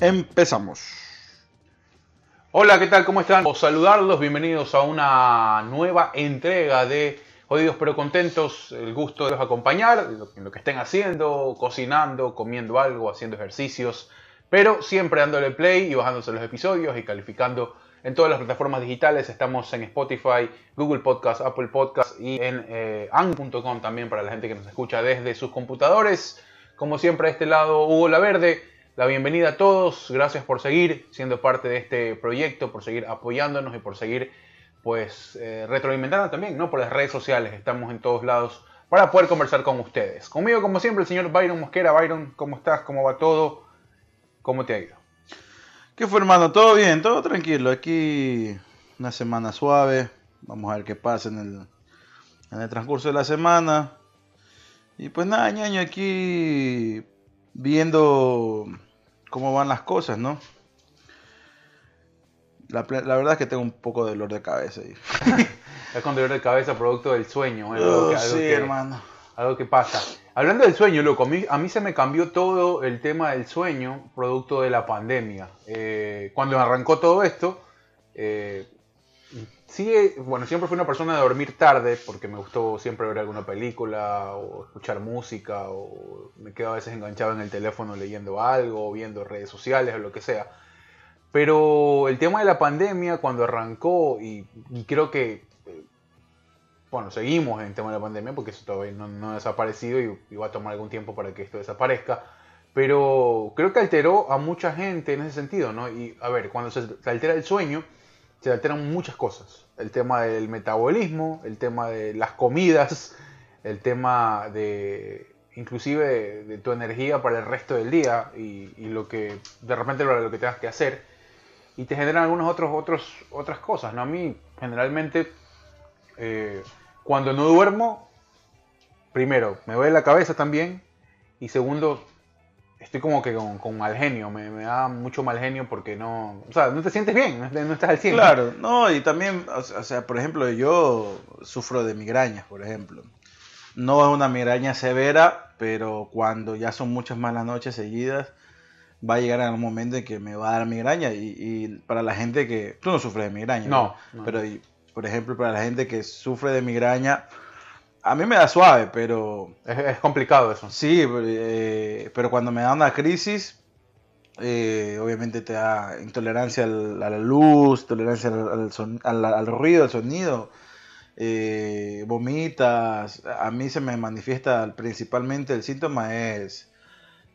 Empezamos. Hola, ¿qué tal? ¿Cómo están? Saludarlos, bienvenidos a una nueva entrega de Jodidos pero Contentos. El gusto de los acompañar en lo que estén haciendo, cocinando, comiendo algo, haciendo ejercicios, pero siempre dándole play y bajándose los episodios y calificando en todas las plataformas digitales. Estamos en Spotify, Google Podcast, Apple Podcast y en eh, ang.com también para la gente que nos escucha desde sus computadores. Como siempre, a este lado, Hugo La Verde la bienvenida a todos, gracias por seguir siendo parte de este proyecto, por seguir apoyándonos y por seguir pues eh, retroalimentando también, ¿no? Por las redes sociales, estamos en todos lados para poder conversar con ustedes. Conmigo, como siempre, el señor Byron Mosquera. Byron, ¿cómo estás? ¿Cómo va todo? ¿Cómo te ha ido? ¿Qué fue, hermano? ¿Todo bien? ¿Todo tranquilo? Aquí una semana suave. Vamos a ver qué pasa en el, en el transcurso de la semana. Y pues nada, ñaño, aquí viendo cómo van las cosas, ¿no? La, verdad es que tengo un poco de dolor de cabeza. Ahí. es con dolor de cabeza producto del sueño. algo, sí, hermano. Algo que pasa. Hablando del sueño, loco, a mí, se me cambió todo el tema del sueño producto de la pandemia. Eh, cuando arrancó todo esto, eh, sí, bueno, siempre fui una persona de dormir tarde porque me gustó siempre ver alguna película o escuchar música o me quedo a veces enganchado en el teléfono leyendo algo o viendo redes sociales o lo que sea. Pero el tema de la pandemia cuando arrancó y, creo que, eh, bueno, seguimos en el tema de la pandemia porque eso todavía no, ha desaparecido y, va a tomar algún tiempo para que esto desaparezca. Pero creo que alteró a mucha gente en ese sentido, ¿no? Y a ver, cuando se altera el sueño, se alteran muchas cosas. El tema del metabolismo, el tema de las comidas, el tema de inclusive de, tu energía para el resto del día y, lo que de repente lo, lo, que tengas que hacer y te generan algunas otros, otros, otras cosas. ¿no? A mí generalmente eh, cuando no duermo, primero me duele la cabeza también y segundo estoy como que con, mal genio, me, da mucho mal genio porque no, o sea, no te sientes bien, no, estás al 100. Claro, no, y también, o sea, por ejemplo, yo sufro de migrañas, por ejemplo. No es una migraña severa, pero cuando ya son muchas malas noches seguidas, va a llegar un momento en que me va a dar migraña. Y, para la gente que, tú no sufres de migraña, no, pero por ejemplo, para la gente que sufre de migraña, a mí me da suave, pero... Es, complicado eso. Sí, eh, pero cuando me da una crisis, eh, obviamente te da intolerancia a la luz, tolerancia al, ruido, al sonido, eh, vomitas. A mí se me manifiesta principalmente el síntoma es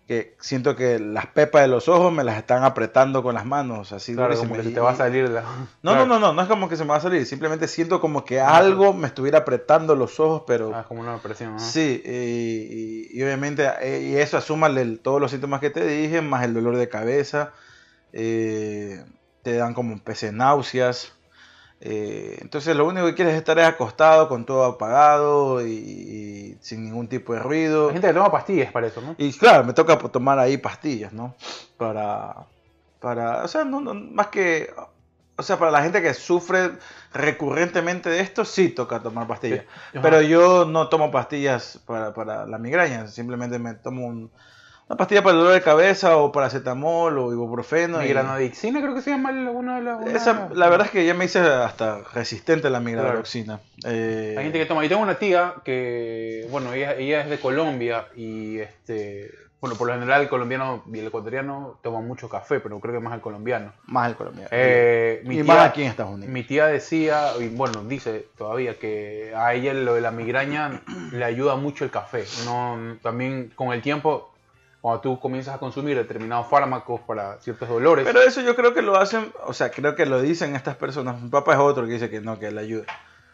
que siento que las pepas de los ojos me las están apretando con las manos, así claro, como que se te va a salir la... No, no, no, no, no es como que se me va a salir, simplemente siento como que algo me estuviera apretando los ojos, pero... Ah, como una presión, ¿no? Sí, y, obviamente, eh, y eso asúmale todos los síntomas que te dije, más el dolor de cabeza, eh, te dan como un pese náuseas, eh, entonces lo único que quieres es estar acostado con todo apagado y, sin ningún tipo de ruido. Hay gente que toma pastillas para eso, ¿no? Y claro, me toca tomar ahí pastillas, ¿no? Para, para, o sea, no, más que, o sea, para la gente que sufre recurrentemente de esto, sí toca tomar pastillas. Pero yo no tomo pastillas para, para la migraña, simplemente me tomo un una pastilla para el dolor de cabeza o paracetamol o ibuprofeno. Migranodixina creo que se llama una de las... la verdad es que ya me hice hasta resistente a la migranodoxina. Eh, Hay gente que toma. Yo tengo una tía que, bueno, ella, ella es de Colombia y este... Bueno, por lo general el colombiano y el ecuatoriano toman mucho café, pero creo que más el colombiano. Más el colombiano. Eh, y más aquí en Estados Unidos. Mi tía decía, y bueno, dice todavía que a ella lo de la migraña le ayuda mucho el café. No, también con el tiempo cuando tú comienzas a consumir determinados fármacos para ciertos dolores. Pero eso yo creo que lo hacen, o sea, creo que lo dicen estas personas. Mi papá es otro que dice que no, que le ayuda.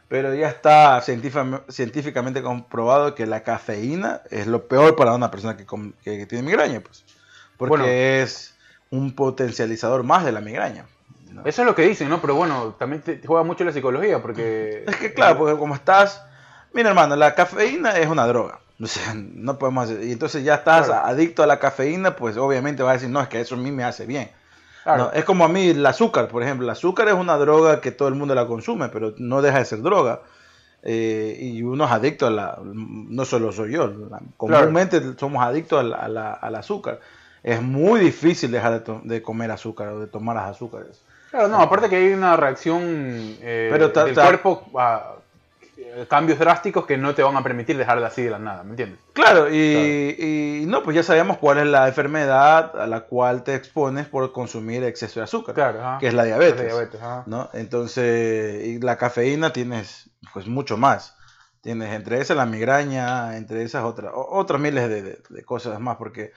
Pero ya está científicamente comprobado que la cafeína es lo peor para una persona que, que, tiene migraña, pues. Porque es un potencializador más de la migraña. Eso es lo que dicen, ¿no? Pero bueno, también te juega mucho la psicología, porque... Es que claro, porque como estás... Mira, hermano, la cafeína es una droga. O sea, no podemos hacer. Y entonces ya estás adicto a la cafeína, pues obviamente vas a decir, no, es que eso a mí me hace bien. es como a mí el azúcar, por ejemplo. El azúcar es una droga que todo el mundo la consume, pero no deja de ser droga. Eh, y uno es adicto a la. No solo soy yo, comúnmente somos adictos al azúcar. es muy difícil dejar de, to- de comer azúcar o de tomar las azúcares. Claro, no, aparte que hay una reacción eh, Pero ta- del cuerpo a eh, cambios drásticos que no te van a permitir dejar de así de la nada, ¿me entiendes? Claro, y, y no, pues ya sabemos cuál es la enfermedad a la cual te expones por consumir exceso de azúcar, Claro, ajá. que es la diabetes. La diabetes, ajá. ¿no? Entonces, y la cafeína tienes pues mucho más. Tienes entre esas la migraña, entre esas otras, otras miles de, de- de cosas más, porque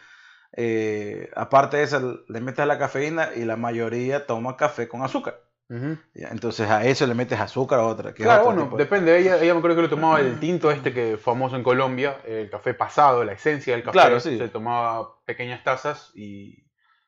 eh, aparte de eso, le metes la cafeína y la mayoría toma café con azúcar. Ujú. ¿ya? Entonces a eso le metes azúcar a otra. Que es Claro, otro bueno, tipo de- depende. Ella, ella me acuerdo que lo tomaba el tinto este que famoso en Colombia, el café pasado, la esencia del café. Claro, sí. Se tomaba pequeñas tazas y,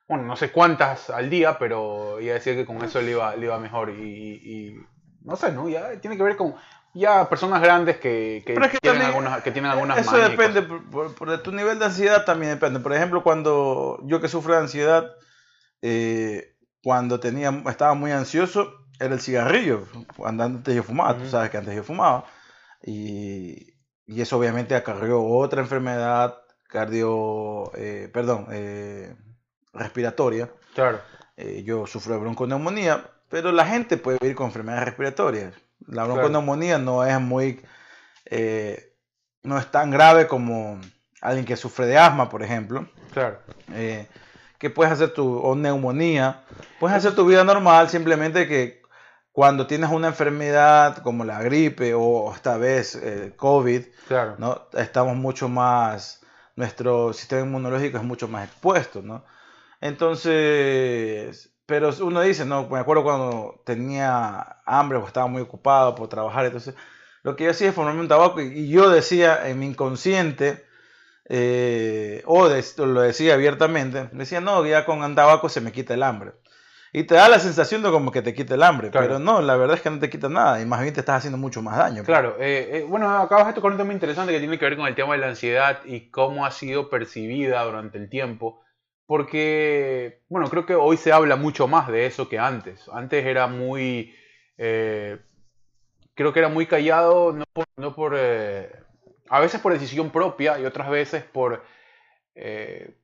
bueno, no sé cuántas al día, pero ella decía que con eso le iba, le iba mejor. Y, y- y no sé, ¿no? Ya tiene que ver con ya personas grandes que, que es que tienen, también, algunas, que tienen algunas Eso depende, por, por- por de tu nivel de ansiedad también depende. Por ejemplo, cuando yo que sufro de ansiedad, eh, cuando tenía, estaba muy ansioso, era el cigarrillo. Cuando antes yo fumaba, tú sabes que antes yo fumaba. Y, y eso obviamente acarreó otra enfermedad cardio, eh, perdón, eh, respiratoria. Claro. Eh, yo sufro de bronconeumonía, pero la gente puede vivir con enfermedades respiratorias. La Claro. bronconeumonía no es muy, no es tan grave como alguien que sufre de asma, por ejemplo, Claro. Que puedes hacer tu, o neumonía, puedes hacer tu vida normal, simplemente que cuando tienes una enfermedad como la gripe o esta vez eh, COVID, Claro. ¿no? Estamos mucho más, nuestro sistema inmunológico es mucho más expuesto, ¿no? Entonces, pero uno dice, no, me acuerdo cuando tenía hambre o estaba muy ocupado por trabajar, entonces, lo que yo hacía es fumarme un tabaco y, y yo decía en mi inconsciente, eh, o de- lo decía abiertamente, decía, no, ya con un tabaco se me quita el hambre. Y te da la sensación de como que te quita el hambre, Claro. pero no, la verdad es que no te quita nada y más bien te estás haciendo mucho más daño. Claro, eh, eh, bueno, acabas de tocar un tema interesante que tiene que ver con el tema de la ansiedad y cómo ha sido percibida durante el tiempo, porque, bueno, creo que hoy se habla mucho más de eso que antes. Antes era muy, creo que era muy callado, no por, no por a veces por decisión propia y otras veces por, eh,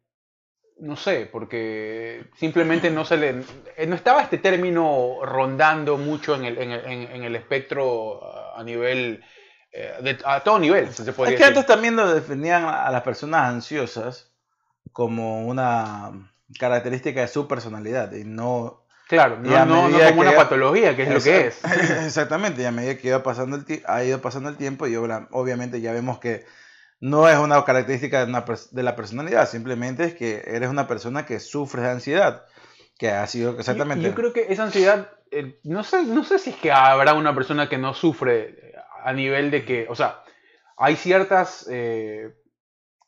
no sé, porque simplemente no se le, eh, no estaba este término rondando mucho en el, en el, en- el espectro a nivel, eh, de- a todo nivel, se Es que antes también lo definían a las personas ansiosas como una característica de su personalidad y no... Claro, no, no, no medida como una ya- patología, que es lo que es. Exactamente, y a medida que iba pasando el ha ido pasando el tiempo y obviamente ya vemos que no es una característica de, una pers- de la personalidad, simplemente es que eres una persona que sufre de ansiedad, que ha sido exactamente... Yo, yo creo que esa ansiedad, eh, no, sé, no sé si es que habrá una persona que no sufre eh, a nivel de que, o sea, hay ciertas, eh,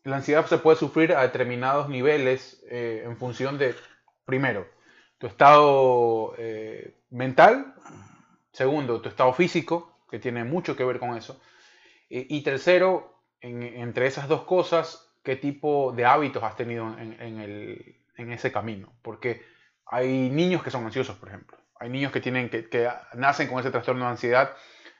la ansiedad se puede sufrir a determinados niveles eh, en función de, primero, tu estado eh, mental, segundo, tu estado físico, que tiene mucho que ver con eso, y, y tercero, en- entre esas dos cosas, qué tipo de hábitos has tenido en, ese camino, porque hay niños que son ansiosos, por ejemplo. Hay niños que, tienen, que, nacen con ese trastorno de ansiedad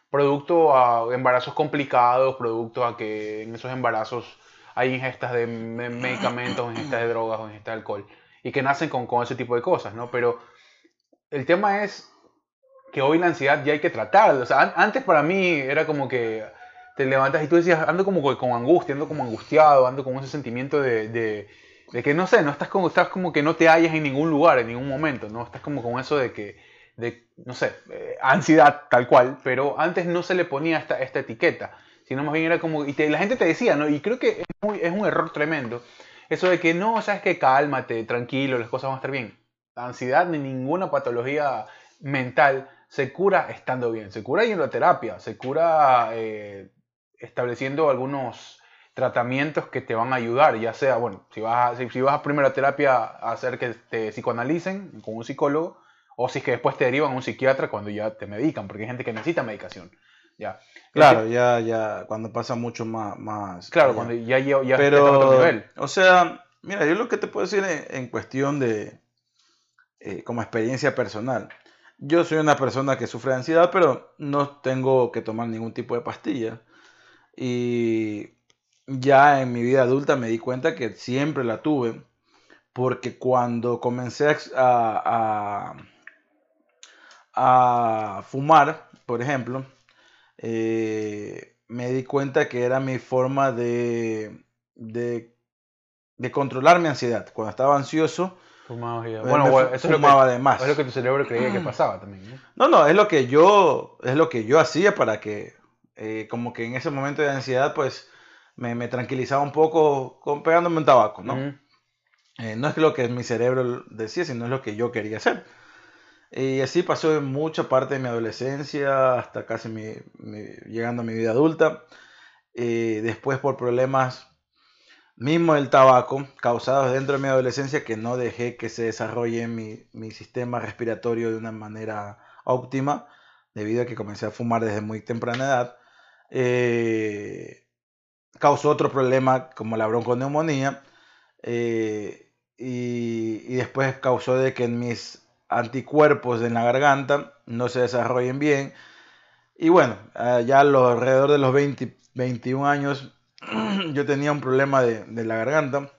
producto a embarazos complicados, producto a que en esos embarazos hay ingestas de me- medicamentos, ingestas de drogas o ingestas de alcohol, y que nacen con, con ese tipo de cosas, ¿no? Pero el tema es que hoy la ansiedad ya hay que tratarla. O sea, an- antes para mí era como que te levantas y tú decías, ando como con angustia, ando como angustiado, ando con ese sentimiento de, de, de que no sé, no estás como, estás como que no te hallas en ningún lugar, en ningún momento, ¿no? Estás como con eso de que, de, no sé, eh, ansiedad tal cual, pero antes no se le ponía esta, esta etiqueta, sino más bien era como, y te- la gente te decía, ¿no? Y creo que es, muy- es un error tremendo, eso de que no, sabes que cálmate, tranquilo, las cosas van a estar bien. La ansiedad ni ninguna patología mental se cura estando bien, se cura yendo a terapia, se cura eh, estableciendo algunos tratamientos que te van a ayudar, ya sea, bueno, si vas si, si vas a primero a terapia a hacer que te psicoanalicen con un psicólogo, o si es que después te derivan a un psiquiatra cuando ya te medican, porque hay gente que necesita medicación. Ya. Claro, ya, ya, cuando pasa mucho más... más Claro, allá. cuando ya, ya, ya a otro nivel. o sea, mira, yo lo que te puedo decir en, en cuestión de, eh, como experiencia personal, yo soy una persona que sufre de ansiedad, pero no tengo que tomar ningún tipo de pastilla. Y ya en mi vida adulta me di cuenta que siempre la tuve, porque cuando comencé a, a, fumar, por ejemplo, eh, me di cuenta que era mi forma de, de, controlar mi ansiedad. Cuando estaba ansioso, Fumaba eh, bueno, eso fumaba de más. Es lo que tu cerebro creía que pasaba también. ¿no? no, es lo que yo, es lo que yo hacía para que, eh, como que en ese momento de ansiedad, pues me, tranquilizaba un poco con, pegándome un tabaco, ¿no? Eh, no es lo que mi cerebro decía, sino es lo que yo quería hacer. Y así pasó en mucha parte de mi adolescencia, hasta casi llegando a mi vida adulta. Eh, después por problemas mismo del tabaco, causados dentro de mi adolescencia, que no dejé que se desarrolle mi, mi sistema respiratorio de una manera óptima, debido a que comencé a fumar desde muy temprana edad. Eh, causó otro problema como la bronconeumonía. Eh, y, después causó de que en mis anticuerpos en la garganta no se desarrollen bien. Y bueno, ah, ya alrededor de los 20, 21 años yo tenía un problema de, la garganta.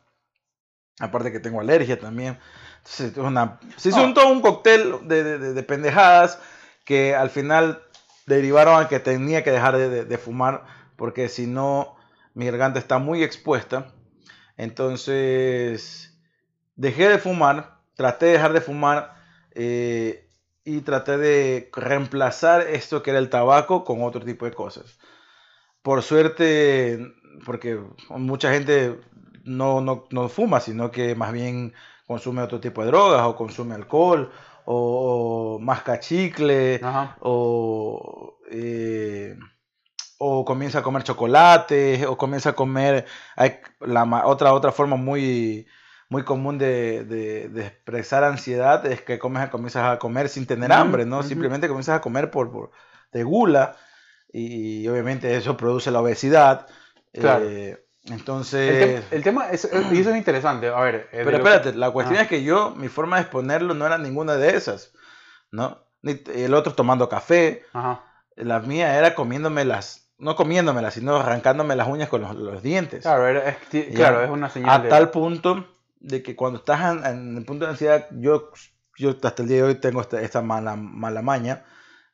Aparte que tengo alergia también. Entonces, una, se hizo un, todo un cóctel de, de, pendejadas que al final derivaron a que tenía que dejar de, fumar porque si no mi garganta está muy expuesta. Entonces dejé de fumar, traté de dejar de fumar eh, y traté de reemplazar esto que era el tabaco con otro tipo de cosas. Por suerte, porque mucha gente no, no, fuma, sino que más bien consume otro tipo de drogas o consume alcohol o, masca chicle o, eh, o comienza a comer chocolate o comienza a comer hay la otra otra forma muy muy común de, expresar ansiedad es que comes, comienzas a comer sin tener hambre, ¿no? Simplemente comienzas a comer por, por de gula y, obviamente eso produce la obesidad. Claro. Eh, entonces... El, tema, es, y eso es interesante, a ver... Pero espérate, la cuestión es que yo, mi forma de exponerlo no era ninguna de esas, ¿no? el otro tomando café, la mía era comiéndome las, no comiéndomelas, sino arrancándome las uñas con los, dientes. Claro, es, claro, es una señal. A tal punto de que cuando estás en, el punto de ansiedad, yo, yo hasta el día de hoy tengo esta, mala, mala maña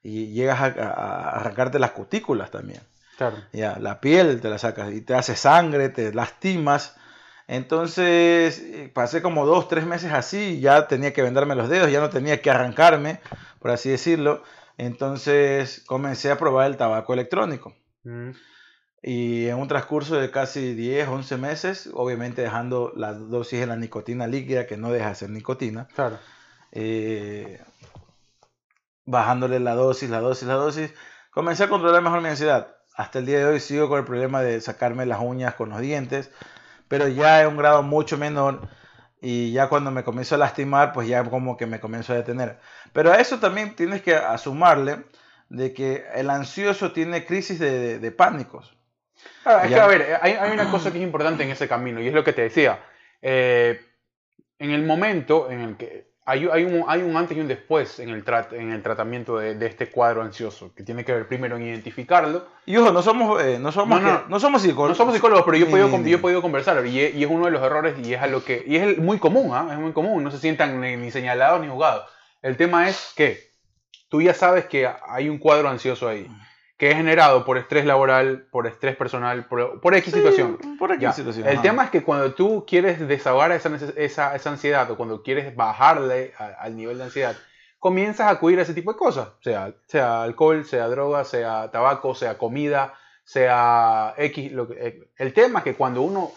y llegas a, arrancarte las cutículas también. Claro. Ya, la piel te la sacas y te hace sangre, te lastimas. Entonces eh, pasé como dos, tres meses así, ya tenía que venderme los dedos, ya no tenía que arrancarme, por así decirlo. Entonces comencé a probar el tabaco electrónico. Mm. Y en un transcurso de casi 10, 11 meses, obviamente dejando la dosis de la nicotina líquida, que no deja de ser nicotina. Claro. Eh, bajándole la dosis, la dosis, la dosis. Comencé a controlar mejor mi ansiedad. Hasta el día de hoy sigo con el problema de sacarme las uñas con los dientes, pero ya en un grado mucho menor. Y ya cuando me comienzo a lastimar, pues ya como que me comienzo a detener. Pero a eso también tienes que asumarle de que el ansioso tiene crisis de, de pánicos. Ah, es que, a ver, hay, hay, una cosa que es importante en ese camino, y es lo que te decía. Eh, en el momento en el que hay, hay, un, hay un antes y un después en el, en el tratamiento de, de, este cuadro ansioso, que tiene que ver primero en identificarlo. Y ojo, no somos, eh, no somos, no, somos psicólogos. No somos psicólogos, pero yo he podido, yo he podido conversar, y es, y es, uno de los errores, y es, a lo que, y es muy común, ¿ah? es muy común, no se sientan ni, ni señalados ni juzgados. El tema es que tú ya sabes que hay un cuadro ansioso ahí que es generado por estrés laboral, por estrés personal, por, por X situación. Por X situación. El tema es que cuando tú quieres desahogar esa, esa, esa ansiedad o cuando quieres bajarle al nivel de ansiedad, comienzas a acudir a ese tipo de cosas, sea, sea alcohol, sea droga, sea tabaco, sea comida, sea X. Lo que, eh, el tema es que cuando uno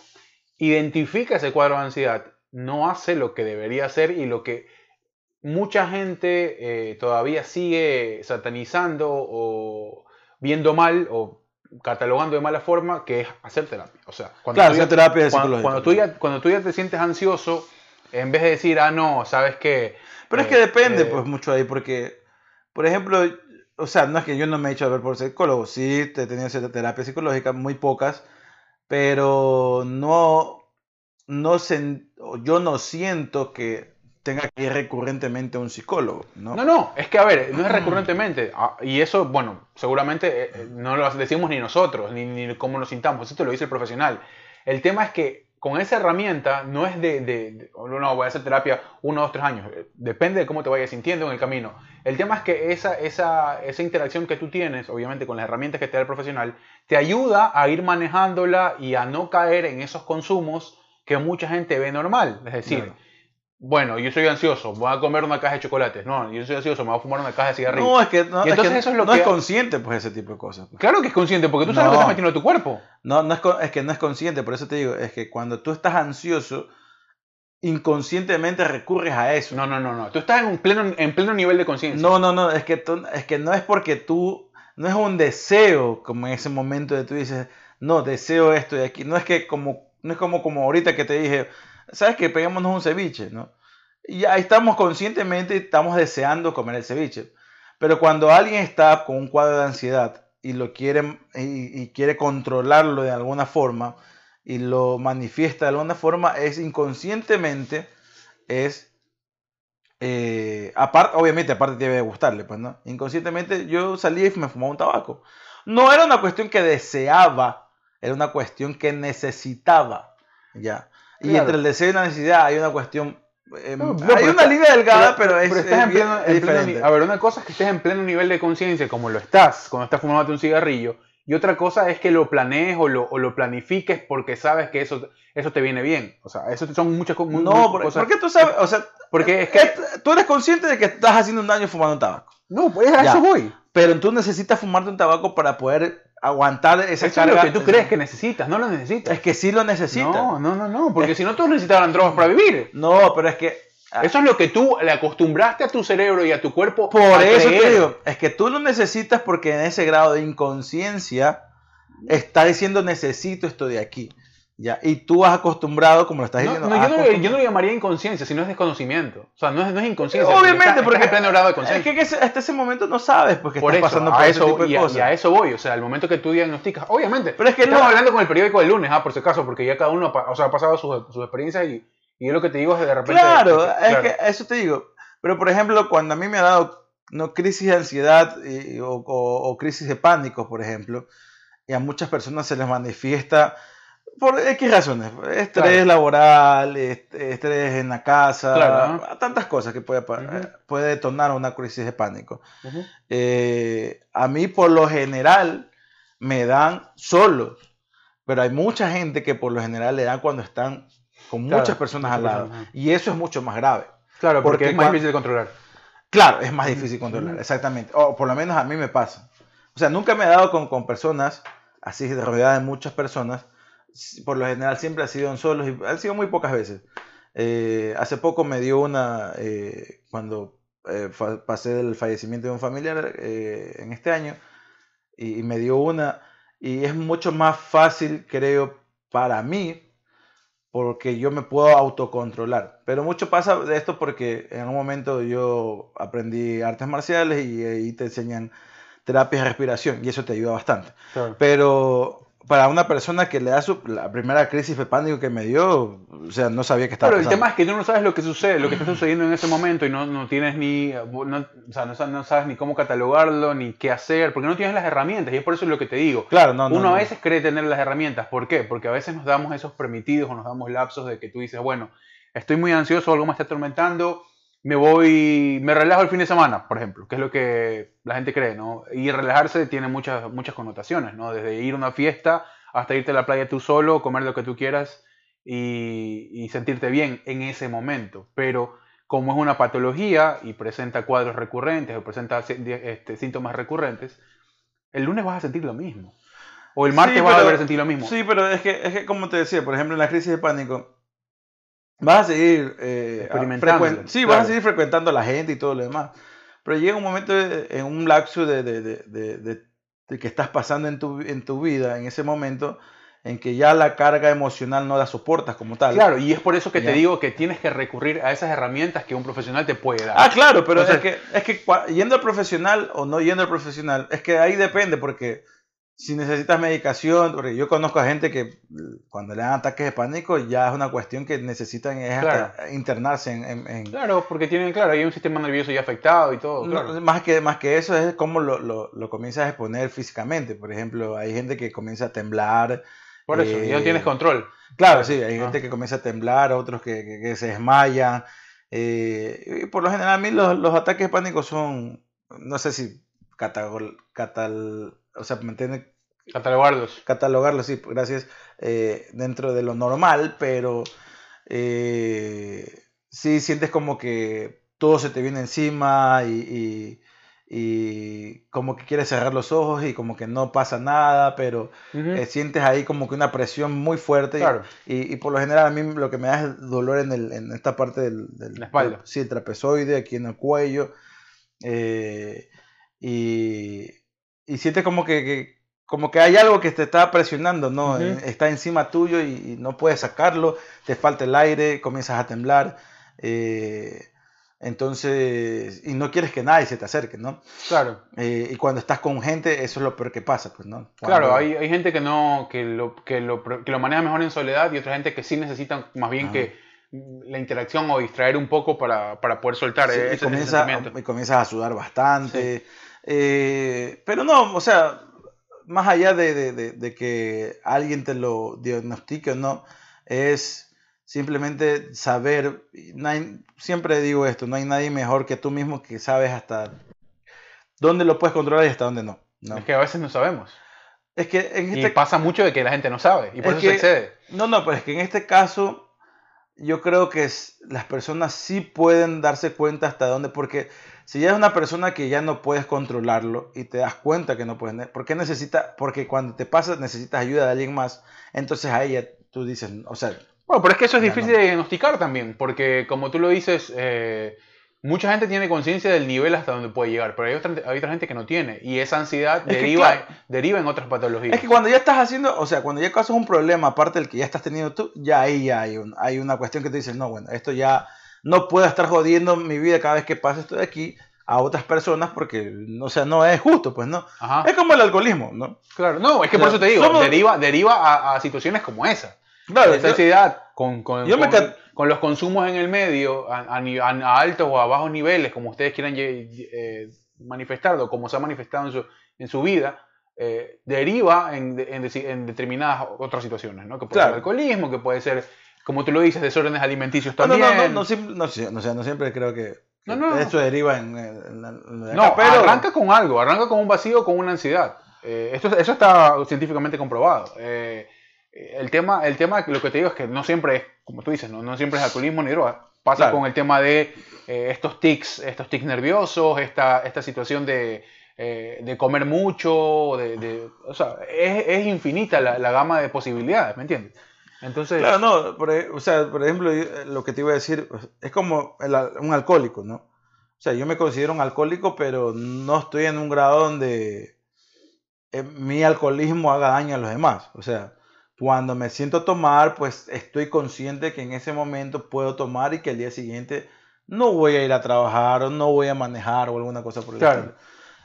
identifica ese cuadro de ansiedad, no hace lo que debería hacer y lo que mucha gente eh, todavía sigue satanizando o viendo mal o catalogando de mala forma, que es hacer terapia. O sea, cuando claro, tú ya, terapia cuando, cuando, tú ya, cuando tú ya te sientes ansioso, en vez de decir, ah, no, sabes que... Pero es que depende, eh, pues, mucho ahí, porque, por ejemplo, o sea, no es que yo no me he hecho a ver por psicólogo, sí, he tenido cierta terapia psicológica, muy pocas, pero no, no yo no siento que tenga que ir recurrentemente a un psicólogo, ¿no? No, no, es que a ver, no es recurrentemente. Ah, y eso, bueno, seguramente eh, eh, no lo decimos ni nosotros, ni, ni cómo nos sintamos, esto lo dice el profesional. El tema es que con esa herramienta no es de, de, de, no, voy a hacer terapia uno, dos, tres años. Depende de cómo te vayas sintiendo en el camino. El tema es que esa, esa, esa interacción que tú tienes, obviamente con las herramientas que te da el profesional, te ayuda a ir manejándola y a no caer en esos consumos que mucha gente ve normal. Es decir, Claro. Bueno, yo soy ansioso, voy a comer una caja de chocolates. No, yo soy ansioso, me voy a fumar una caja de cigarrillos. No, es que no, Y es, entonces que eso es lo no que- es consciente, pues, ese tipo de cosas. pues. Claro que es consciente, porque tú sabes lo que estás metiendo en tu cuerpo. No, no es, es que no es consciente, por eso te digo, es que cuando tú estás ansioso, inconscientemente recurres a eso. No, no, no, no. Tú estás en un pleno, en pleno nivel de conciencia. No, no, no, es que, tú- es que no es porque tú, no es un deseo, como en ese momento de tú dices, no, deseo esto de aquí. No es que como, no es como, como ahorita que te dije, ¿sabes que Peguémonos un ceviche, ¿no? Y ahí estamos conscientemente, estamos deseando comer el ceviche. Pero cuando alguien está con un cuadro de ansiedad y lo quiere, y, quiere controlarlo de alguna forma, y lo manifiesta de alguna forma, es inconscientemente, es eh, aparte, obviamente, aparte debe de gustarle, pues, ¿no? Inconscientemente yo salí y me fumaba un tabaco. No era una cuestión que deseaba, era una cuestión que necesitaba, ya. Y Claro. entre el deseo y la necesidad hay una cuestión, eh, No, no, hay pero una está- línea delgada, pero, es, estás es en pleno, es en pleno A ver, una cosa es que estés en pleno nivel de conciencia, como lo estás cuando estás fumándote un cigarrillo, y otra cosa es que lo planees o lo, o lo planifiques porque sabes que eso, eso te viene bien. O sea, eso son muchas co- mu- no, por- cosas. porque tú sabes, o sea, Porque es que. es- tú eres consciente de que estás haciendo un daño fumando un tabaco, No, pues a Ya. eso voy. pero tú necesitas fumarte un tabaco para poder aguantar esa Eso es carga. lo que tú crees que necesitas, no lo necesitas. Es que sí lo necesitas. no, no, no, no, porque si no todos necesitaran drogas para vivir. No, pero es que Ah. Eso es lo que tú le acostumbraste a tu cerebro y a tu cuerpo. por eso te digo, es que tú lo necesitas porque en ese grado de inconsciencia está diciendo necesito esto de aquí. Ya, y tú has acostumbrado, como lo estás No, diciendo. no, yo, no, acostum- yo no lo llamaría inconsciencia, sino es desconocimiento. O sea, no es, no es inconsciencia. Obviamente, porque en pleno grado de es conciencia. que ese- hasta ese momento no sabes porque Por estás eso, pasando por ese eso, tipo de y, cosas. y a eso voy. O sea, al momento que tú diagnosticas, obviamente. Pero es que estamos hablando con el periódico del lunes, ah, por si acaso, porque ya cada uno pa- o sea, ha pasado sus, sus experiencias y, y yo lo que te digo es de repente. Claro, es claro. que eso te digo. Pero por ejemplo, cuando a mí me ha dado no, crisis de ansiedad y- o, o- o crisis de pánico, por ejemplo, y a muchas personas se les manifiesta por X razones, estrés Claro. laboral, est- estrés en la casa, Claro, tantas cosas que puede, pa- Ujú. puede detonar una crisis de pánico. Ujú. Eh, a mí por lo general me dan solos, pero hay mucha gente que por lo general le dan cuando están con Claro, muchas personas al lado. personas, Y eso es mucho más grave. Claro, porque, Porque es más difícil de controlar. Claro, es más difícil controlar, exactamente. O por lo menos a mí me pasa. O sea, nunca me he dado con, con personas, así rodeada de muchas personas. Por lo general siempre ha sido en solos y han sido muy pocas veces. Eh, hace poco me dio una, eh, cuando eh, pasé del fallecimiento de un familiar eh, en este año, y, y me dio una, y es mucho más fácil, creo, para mí, porque yo me puedo autocontrolar. Pero mucho pasa de esto porque en un momento yo aprendí artes marciales y ahí te enseñan terapias de respiración y eso te ayuda bastante. Claro. Pero para una persona que le da su, la primera crisis de pánico que me dio, o sea, no sabía que estaba el pasando. tema es que tú no sabes lo que sucede, lo que está sucediendo en ese momento y no, no tienes ni, no, o sea, no, no sabes ni cómo catalogarlo, ni qué hacer, porque no tienes las herramientas y es por eso lo que te digo. Claro, no, no, Uno no. a veces cree tener las herramientas, ¿por qué? Porque a veces nos damos esos permitidos o nos damos lapsos de que tú dices, bueno, estoy muy ansioso, algo me está atormentando, me voy, me relajo el fin de semana, por ejemplo, que es lo que la gente cree, ¿no? Y relajarse tiene muchas, muchas connotaciones, ¿no? Desde ir a una fiesta hasta irte a la playa tú solo, comer lo que tú quieras y, y sentirte bien en ese momento. Pero como es una patología y presenta cuadros recurrentes o presenta este, síntomas recurrentes, el lunes vas a sentir lo mismo. O el martes Sí, vas a volver a sentir lo mismo. Sí, pero es que, es que como te decía, por ejemplo, en la crisis de pánico, vas a seguir eh, Experimentándolo, frecuent- Sí, claro. vas a seguir frecuentando a la gente y todo lo demás. Pero llega un momento de- en un lapso de, de- de- de- que estás pasando en tu, en tu vida, en ese momento, en que ya la carga emocional no la soportas como tal. Claro, y es por eso que Ya. te digo que tienes que recurrir a esas herramientas que un profesional te puede dar. Ah, claro, pero Entonces- es que, es que yendo al profesional o no yendo al profesional, es que ahí depende, porque si necesitas medicación, porque yo conozco a gente que cuando le dan ataques de pánico ya es una cuestión que necesitan es hasta internarse en... en- en- Claro, porque tienen, claro, hay un sistema nervioso ya afectado y todo. No, claro. más, que, más que eso es cómo lo, lo, lo comienzas a exponer físicamente. Por ejemplo, hay gente que comienza a temblar, Por eso, y no tienes Eh, control. Claro, sí, hay Ah. gente que comienza a temblar, otros que, que- que se desmayan. eh, y por lo general, a mí los, los ataques de pánico son, no sé si catagol- catal, o sea, ¿me? Catalogarlos. catalogarlo, sí, gracias, eh, dentro de lo normal, pero eh, sí sientes como que todo se te viene encima y, y- y como que quieres cerrar los ojos y como que no pasa nada, pero eh, sientes ahí como que una presión muy fuerte y- Claro. y, y por lo general a mí lo que me da es dolor en, el, en esta parte del, del- La espalda. sí, el trapezoide, aquí en el cuello. y, y sientes como que, que- como que hay algo que te está presionando, ¿no? Eh, Está encima tuyo y, y no puedes sacarlo, te falta el aire, comienzas a temblar. eh, entonces, y no quieres que nadie se te acerque, ¿no? Claro. Eh, y cuando estás con gente, eso es lo peor que pasa, pues, ¿no? Claro, hay, hay gente que no que lo, que, lo, que lo maneja mejor en soledad y otra gente que sí necesita más bien Ajá. que la interacción o distraer un poco para, para poder soltar Sí, y, ese, ese comienza- sentimiento. y comienzas a sudar bastante. Eh, pero no, o sea, más allá de, de- de- de que alguien te lo diagnostique o no, es simplemente saber, y no hay- siempre digo esto, no hay nadie mejor que tú mismo que sabes hasta dónde lo puedes controlar y hasta dónde no. ¿no? Es que a veces no sabemos. Es que en Y este pasa mucho de que la gente no sabe y por Es eso se que- excede. No, no, pero es que en este caso yo creo que es- las personas sí pueden darse cuenta hasta dónde, porque si ya es una persona que ya no puedes controlarlo y te das cuenta que no puedes, ¿por qué necesita? Porque cuando te pasa necesitas ayuda de alguien más, entonces ahí ya tú dices, o sea, Bueno, pero es que eso es difícil no. de diagnosticar también, porque como tú lo dices, eh, mucha gente tiene conciencia del nivel hasta donde puede llegar, pero hay otra, hay otra gente que no tiene, y esa ansiedad Es que, deriva, claro. deriva en otras patologías. es que cuando ya estás haciendo, o sea, cuando ya causas un problema aparte del que ya estás teniendo tú, ya ahí ya hay, un- hay una cuestión que te dices, no, bueno, esto ya no puedo estar jodiendo mi vida cada vez que pase esto de aquí a otras personas porque, o sea, no es justo, pues no. Ajá, Es como el alcoholismo, ¿no? claro. No, es que O por sea, eso te digo, somos- deriva, deriva a, a situaciones como esa. Yo- ansiedad con, con, yo me con- ca- con los consumos en el medio, a, a altos o a bajos niveles, como ustedes quieran eh, manifestarlo, como se ha manifestado en su, en su vida, eh, deriva en, en en determinadas otras situaciones, ¿no? Que puede Claro. ser alcoholismo, que puede ser, como tú lo dices, desórdenes alimenticios No, no, también. no, no, no, no, no, o sea, no siempre creo que, No, no, no. eso deriva en, en la- la- No, acá, pero arranca con algo, arranca con un vacío, con una ansiedad. Eh, esto, eso está científicamente comprobado. Eh, el, tema, el tema, lo que te digo es que no siempre es, como tú dices, no, no siempre es alcoholismo ni droga. Pasa Claro. con el tema de eh, estos tics, estos tics nerviosos, esta, esta situación de, eh, de comer mucho, de, de- o sea, es, es infinita la, la gama de posibilidades, ¿me entiendes? Entonces, Claro, no, por, e- o sea, por ejemplo, eh, lo que te iba a decir pues, es como el un alcohólico, ¿no? O sea, yo me considero un alcohólico, pero no estoy en un grado donde eh, mi alcoholismo haga daño a los demás. O sea, cuando me siento a tomar, pues estoy consciente que en ese momento puedo tomar y que el día siguiente no voy a ir a trabajar o no voy a manejar o alguna cosa por el Claro. estilo.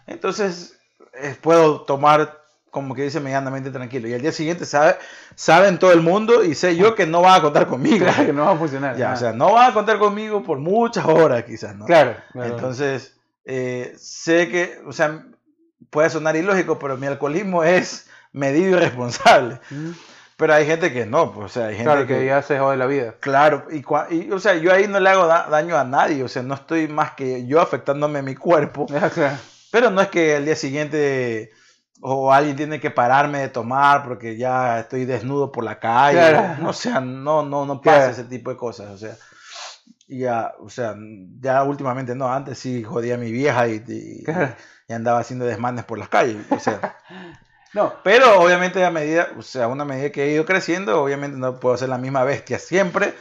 Entonces, eh, puedo tomar como que dice medianamente tranquilo. Y el día siguiente sabe, saben todo el mundo y sé yo que no van a contar conmigo. claro que no va a funcionar. Ya, o sea, no van a contar conmigo por muchas horas quizás, ¿no? claro, claro. Entonces, eh, sé que, o sea, puede sonar ilógico, pero mi alcoholismo es medido y responsable. Pero hay gente que no, pues, o sea, hay gente claro, que, que, ya se jode la vida. Claro, y, o sea, yo ahí no le hago da- daño a nadie, o sea, no estoy más que yo afectándome mi cuerpo, pero no es que el día siguiente o alguien tiene que pararme de tomar porque ya estoy desnudo por la calle, Claro. o sea, no, no, no pasa Claro. ese tipo de cosas, o sea, ya, o sea, ya últimamente no, antes sí jodía a mi vieja y, y- Claro. y andaba haciendo desmanes por las calles, o sea, No, pero obviamente a medida, o sea, una medida que he ido creciendo, obviamente no puedo ser la misma bestia siempre,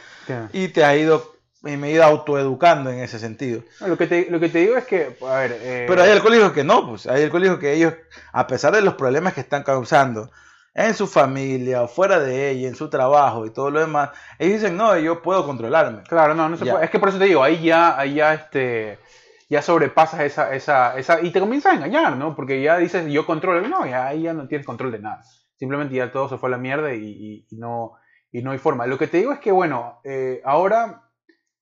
y te ha ido, y me he ido autoeducando en ese sentido. No, Lo que, te, lo que te digo es que, a ver, eh, Pero hay alcohólicos que no, pues hay alcohólicos que ellos, a pesar de los problemas que están causando en su familia o fuera de ella, en su trabajo y todo lo demás, ellos dicen, no, yo puedo controlarme. claro, no, no se Ya. puede. Es que por eso te digo, ahí ya, ahí ya, este, ya sobrepasas esa, esa, esa, y te comienzas a engañar, ¿no? Porque ya dices, yo controlo, no, ya ahí ya no tienes control de nada. Simplemente ya todo se fue a la mierda y, y- y no, y no hay forma. Lo que te digo es que, bueno, eh, ahora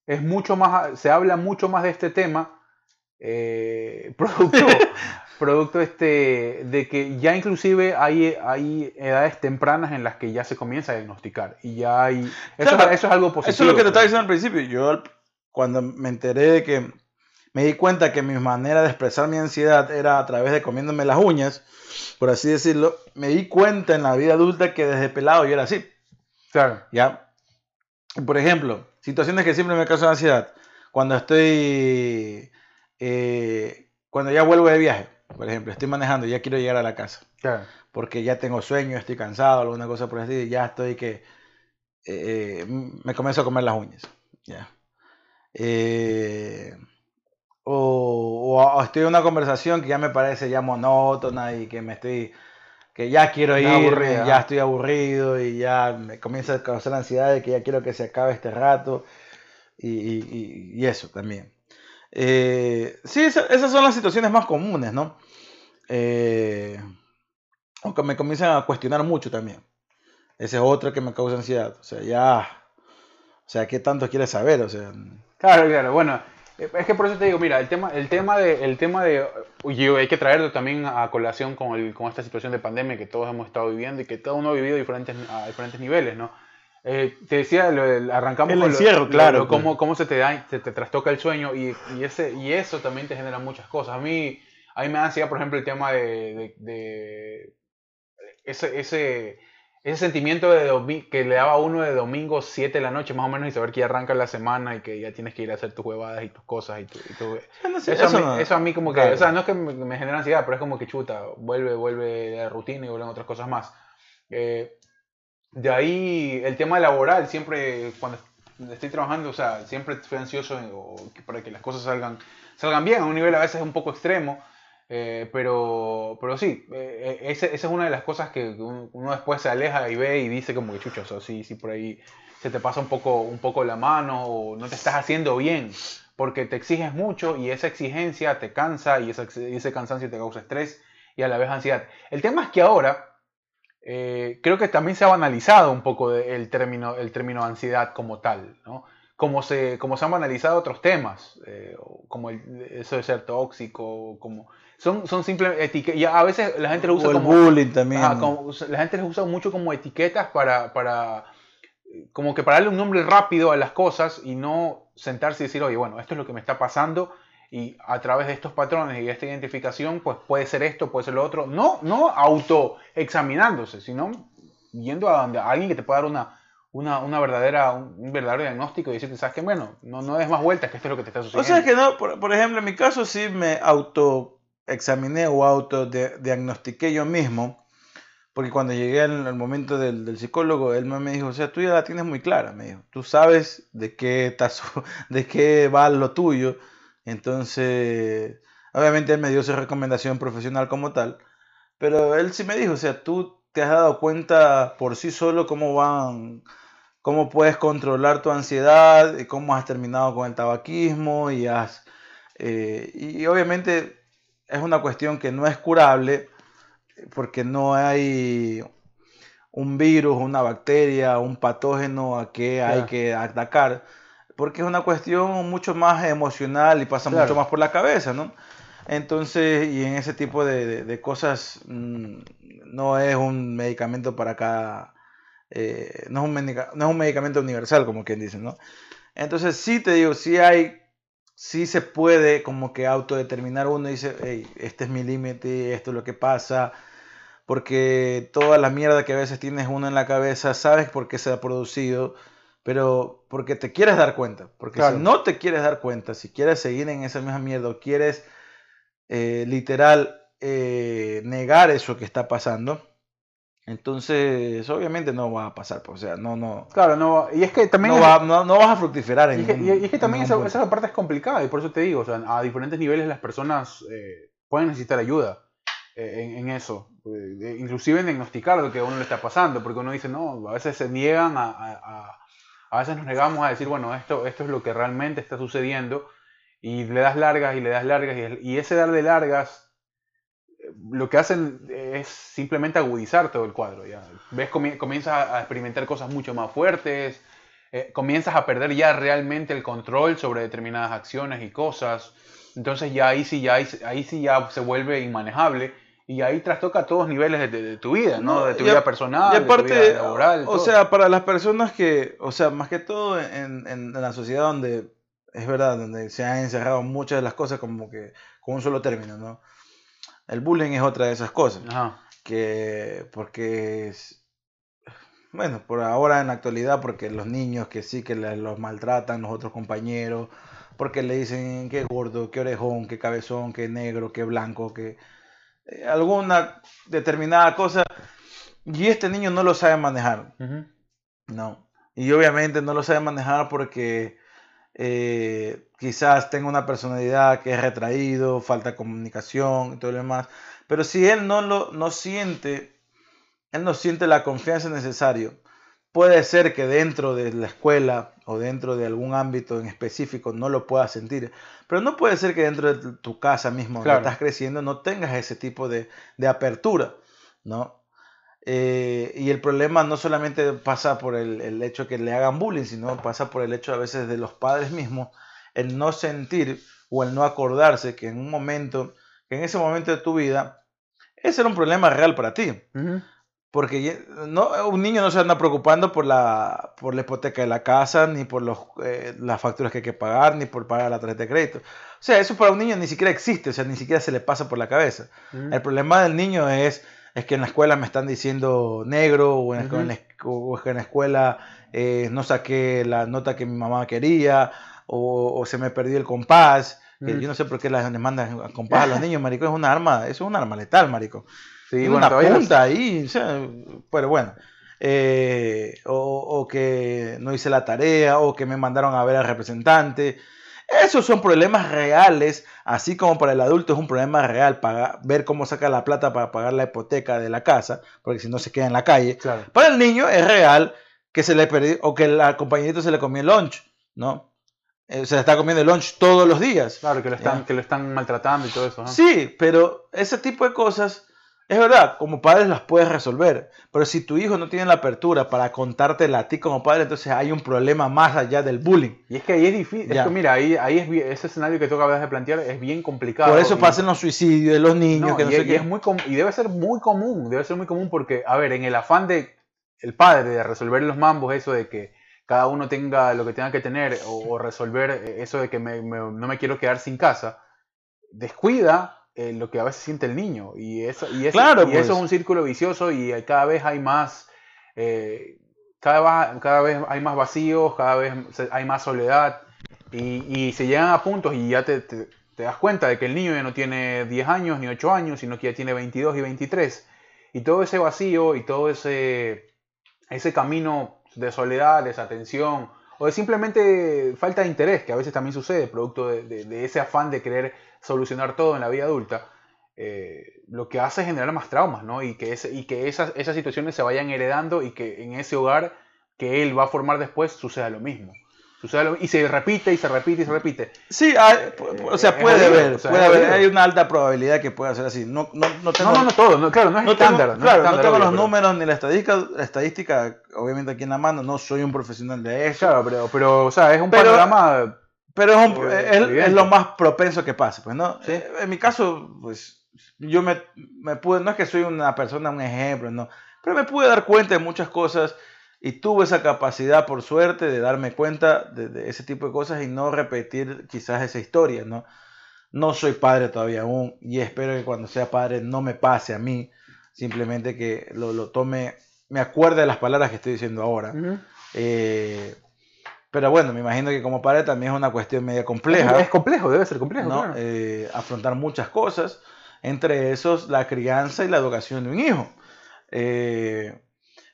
es mucho más, se habla mucho más de este tema, eh, producto, producto este de que ya inclusive hay, hay edades tempranas en las que ya se comienza a diagnosticar y ya hay eso, es algo positivo. Eso es lo que te estaba diciendo al principio. Yo cuando me enteré de que me di cuenta que mi manera de expresar mi ansiedad era a través de comiéndome las uñas, por así decirlo, me di cuenta en la vida adulta que desde pelado yo era así. Claro. ¿Ya? Por ejemplo, situaciones que siempre me causan ansiedad. Cuando estoy, eh, cuando ya vuelvo de viaje, por ejemplo, estoy manejando y ya quiero llegar a la casa. Claro. Porque ya tengo sueño, estoy cansado, alguna cosa por así, y ya estoy que eh, me comienzo a comer las uñas. Ya. Eh, o, estoy en una conversación que ya me parece ya monótona y que me estoy que ya quiero ir, ya estoy aburrido y ya me comienza a causar ansiedad de que ya quiero que se acabe este rato y, eso también. Eh, sí, esas son las situaciones más comunes, ¿no? Eh, aunque me comienzan a cuestionar mucho también. Ese es otro que me causa ansiedad. O sea, ya. O sea, ¿qué tanto quieres saber? O sea. Claro, claro. Bueno, es que por eso te digo, mira, el tema, el tema de, el tema de, hay que traerlo también a colación con, el, con esta situación de pandemia que todos hemos estado viviendo y que cada uno ha vivido diferentes, a diferentes niveles, ¿no? Eh, te decía, arrancamos el encierro, claro, pues. cómo, cómo, se te da, te, te trastoca el sueño y, y, ese, y eso también te genera muchas cosas. A mí, a mí me da ansiedad, por ejemplo, el tema de, de, de ese, ese ese sentimiento de que le daba uno de domingo 7 de la noche más o menos y saber que ya arranca la semana y que ya tienes que ir a hacer tus huevadas y tus cosas y, eso, a mí, como que, o sea, no es que me, genera ansiedad, pero es como que chuta, vuelve, vuelve la rutina y vuelven otras cosas más. Eh, de ahí el tema laboral, siempre cuando estoy trabajando, o sea, siempre estoy ansioso para que las cosas salgan, salgan bien, a un nivel a veces un poco extremo. Eh, pero, pero sí, eh, esa, es una de las cosas que uno después se aleja y ve y dice como que chucho, o sí, sí, por ahí se te pasa un poco, un poco la mano o no te estás haciendo bien porque te exiges mucho y esa exigencia te cansa y, ese cansancio te causa estrés y a la vez ansiedad. El tema es que ahora eh, creo que también se ha banalizado un poco el, término, el término ansiedad como tal, ¿no? Como se, como se han banalizado otros temas, como el, eso de ser tóxico, como son, son simples etiquetas. A veces la gente lo usa como. bullying también. la gente los usa mucho como etiquetas para, para. Como que para darle un nombre rápido a las cosas y no sentarse y decir, oye, bueno, esto es lo que me está pasando y a través de estos patrones y de esta identificación, pues puede ser esto, puede ser lo otro. No, no autoexaminándose, sino yendo a donde alguien que te pueda dar una, una, una, verdadera, un, verdadero diagnóstico y decirte, ¿sabes qué? Bueno, no, no des más vueltas, que esto es lo que te está sucediendo. O sea, que no, por, por ejemplo, en mi caso sí me auto examiné o autodiagnostiqué yo mismo, porque cuando llegué al, momento del, psicólogo, él me dijo, o sea, tú ya la tienes muy clara, me dijo, tú sabes de qué, estás, de qué va lo tuyo, entonces, obviamente él me dio su recomendación profesional como tal, pero él sí me dijo, o sea, tú te has dado cuenta por sí solo cómo van, cómo puedes controlar tu ansiedad, y cómo has terminado con el tabaquismo y has... Eh, y obviamente es una cuestión que no es curable porque no hay un virus, una bacteria, un patógeno a que hay que atacar, porque es una cuestión mucho más emocional y pasa mucho más por la cabeza, ¿no? Entonces, y en ese tipo de, cosas mm, no es un medicamento para cada, eh, no, es un no es un medicamento universal, como quien dice, ¿no? Entonces, sí te digo, sí hay sí se puede como que autodeterminar uno y dice, hey, este es mi límite, esto es lo que pasa, porque toda la mierda que a veces tienes uno en la cabeza, sabes por qué se ha producido, pero porque te quieres dar cuenta, porque si no te quieres dar cuenta, si quieres seguir en esa misma mierda o quieres eh, literal eh, negar eso que está pasando, entonces, obviamente no va a pasar, pues, o sea, no, no. Claro, no, y es que también. No, no, vas a fructificar en. Y, es que también esa, esa, parte es complicada, y por eso te digo, o sea, a diferentes niveles las personas eh, pueden necesitar ayuda eh, en, eso, eh, inclusive en diagnosticar lo que a uno le está pasando, porque uno dice, no, a veces se niegan a, a, a, veces nos negamos a decir, bueno, esto, esto es lo que realmente está sucediendo, y le das largas y le das largas, y, ese darle largas lo que hacen es simplemente agudizar todo el cuadro. ¿ya? Ves, comienzas a experimentar cosas mucho más fuertes, eh, comienzas a perder ya realmente el control sobre determinadas acciones y cosas. Entonces ya ahí sí, ya, ahí, ahí sí ya se vuelve inmanejable y ahí trastoca todos niveles de, tu vida, ¿no? De tu vida personal, y aparte, de tu vida laboral. O sea, para las personas que, o sea, más que todo en, en, la sociedad donde, es verdad, donde se han encerrado muchas de las cosas como que con un solo término, ¿no? El bullying es otra de esas cosas. Ajá. Que, porque es, bueno, por ahora en la actualidad, porque los niños que sí que los maltratan, los otros compañeros, porque le dicen que gordo, que orejón, que cabezón, que negro, que blanco, que eh, alguna determinada cosa, y este niño no lo sabe manejar. No. Y obviamente no lo sabe manejar porque eh, quizás tenga una personalidad que es retraído, falta comunicación y todo lo demás. Pero si él no lo no siente, él no siente la confianza necesaria, puede ser que dentro de la escuela o dentro de algún ámbito en específico no lo puedas sentir, pero no puede ser que dentro de tu casa mismo, donde estás creciendo, no tengas ese tipo de, apertura, ¿no? Eh, y el problema no solamente pasa por el, el, hecho que le hagan bullying, sino pasa por el hecho a veces de los padres mismos, el no sentir o el no acordarse que en un momento, que en ese momento de tu vida, ese era un problema real para ti. Porque no, un niño no se anda preocupando por la, por la hipoteca de la casa, ni por los, eh, las facturas que hay que pagar, ni por pagar la tarjeta de crédito. O sea, eso para un niño ni siquiera existe, o sea, ni siquiera se le pasa por la cabeza. El problema del niño es, es que en la escuela me están diciendo negro, o en, la, que en la escuela eh, no saqué la nota que mi mamá quería, o, se me perdió el compás. Que yo no sé por qué les mandan compás a los niños, marico, es un arma, eso es un arma letal, marico. Sí, una punta ahí, pero bueno. Eh, o, que no hice la tarea, o que me mandaron a ver al representante. Esos son problemas reales, así como para el adulto es un problema real pagar, ver cómo saca la plata para pagar la hipoteca de la casa, porque si no se queda en la calle. Para el niño es real que se le perdió, o que el compañerito se le comió el lunch, ¿no? Eh, se le está comiendo el lunch todos los días. Claro, que lo están, que lo están maltratando y todo eso. Sí, pero ese tipo de cosas es verdad, como padres las puedes resolver, pero si tu hijo no tiene la apertura para contártela a ti como padre, entonces hay un problema más allá del bullying. Y es que ahí es difícil, es que mira, ahí, ahí es ese escenario que tú acabas de plantear es bien complicado. Por eso pasan los suicidios de los niños. y, es muy y debe ser muy común, debe ser muy común porque, a ver, en el afán de el padre de resolver los mambos, eso de que cada uno tenga lo que tenga que tener o, resolver eso de que no me quiero quedar sin casa, descuida eh, lo que a veces siente el niño. Y eso, y eso, y eso es pues. un círculo vicioso y cada vez hay más, eh, cada, cada vez hay más vacíos, cada vez hay más soledad y, y se llegan a puntos y ya te, te, das cuenta de que el niño ya no tiene 10 años ni 8 años, sino que ya tiene 22 y 23. Y todo ese vacío y todo ese, ese camino de soledad, desatención, o de simplemente falta de interés, que a veces también sucede, producto de, de ese afán de querer solucionar todo en la vida adulta, eh, lo que hace es generar más traumas, ¿no? Y que, y que esas, esas situaciones se vayan heredando y que en ese hogar que él va a formar después suceda lo mismo. Suceda y se repite y se repite y se repite. Sí, o sea, puede haber, puede haber, hay una alta probabilidad que pueda ser así. No, no, no, tengo, no, no, todo, claro, no es estándar. Tengo, claro, no tengo los números ni la estadística, la estadística, obviamente aquí en la mano, no soy un profesional de eso. Claro, pero, pero o sea, es un panorama pero es, lo más propenso que pase, pues, ¿no? Eh, en mi caso, pues, yo me, me, pude, no es que soy una persona, un ejemplo, no, pero me pude dar cuenta de muchas cosas y tuve esa capacidad, por suerte, de darme cuenta de, ese tipo de cosas y no repetir quizás esa historia, ¿no? No soy padre todavía aún y espero que cuando sea padre no me pase a mí, simplemente que lo, lo tome, me acuerde de las palabras que estoy diciendo ahora. eh, pero bueno, me imagino que como padre también es una cuestión media compleja. Es, complejo, debe ser complejo. ¿no? Eh, afrontar muchas cosas, entre esos la crianza y la educación de un hijo. Eh,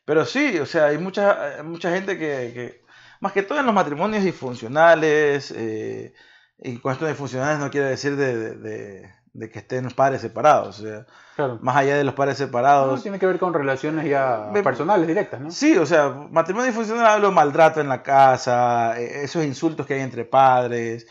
pero sí, o sea, hay mucha, mucha gente que, más que todo en los matrimonios disfuncionales, eh, y de disfuncionales no quiere decir de, de, que estén los padres separados. O sea, Claro. más allá de los padres separados. No, tiene que ver con relaciones ya Me- personales directas, ¿no? Sí, o sea, matrimonio disfuncional hablo maltrato en la casa, eh, esos insultos que hay entre padres,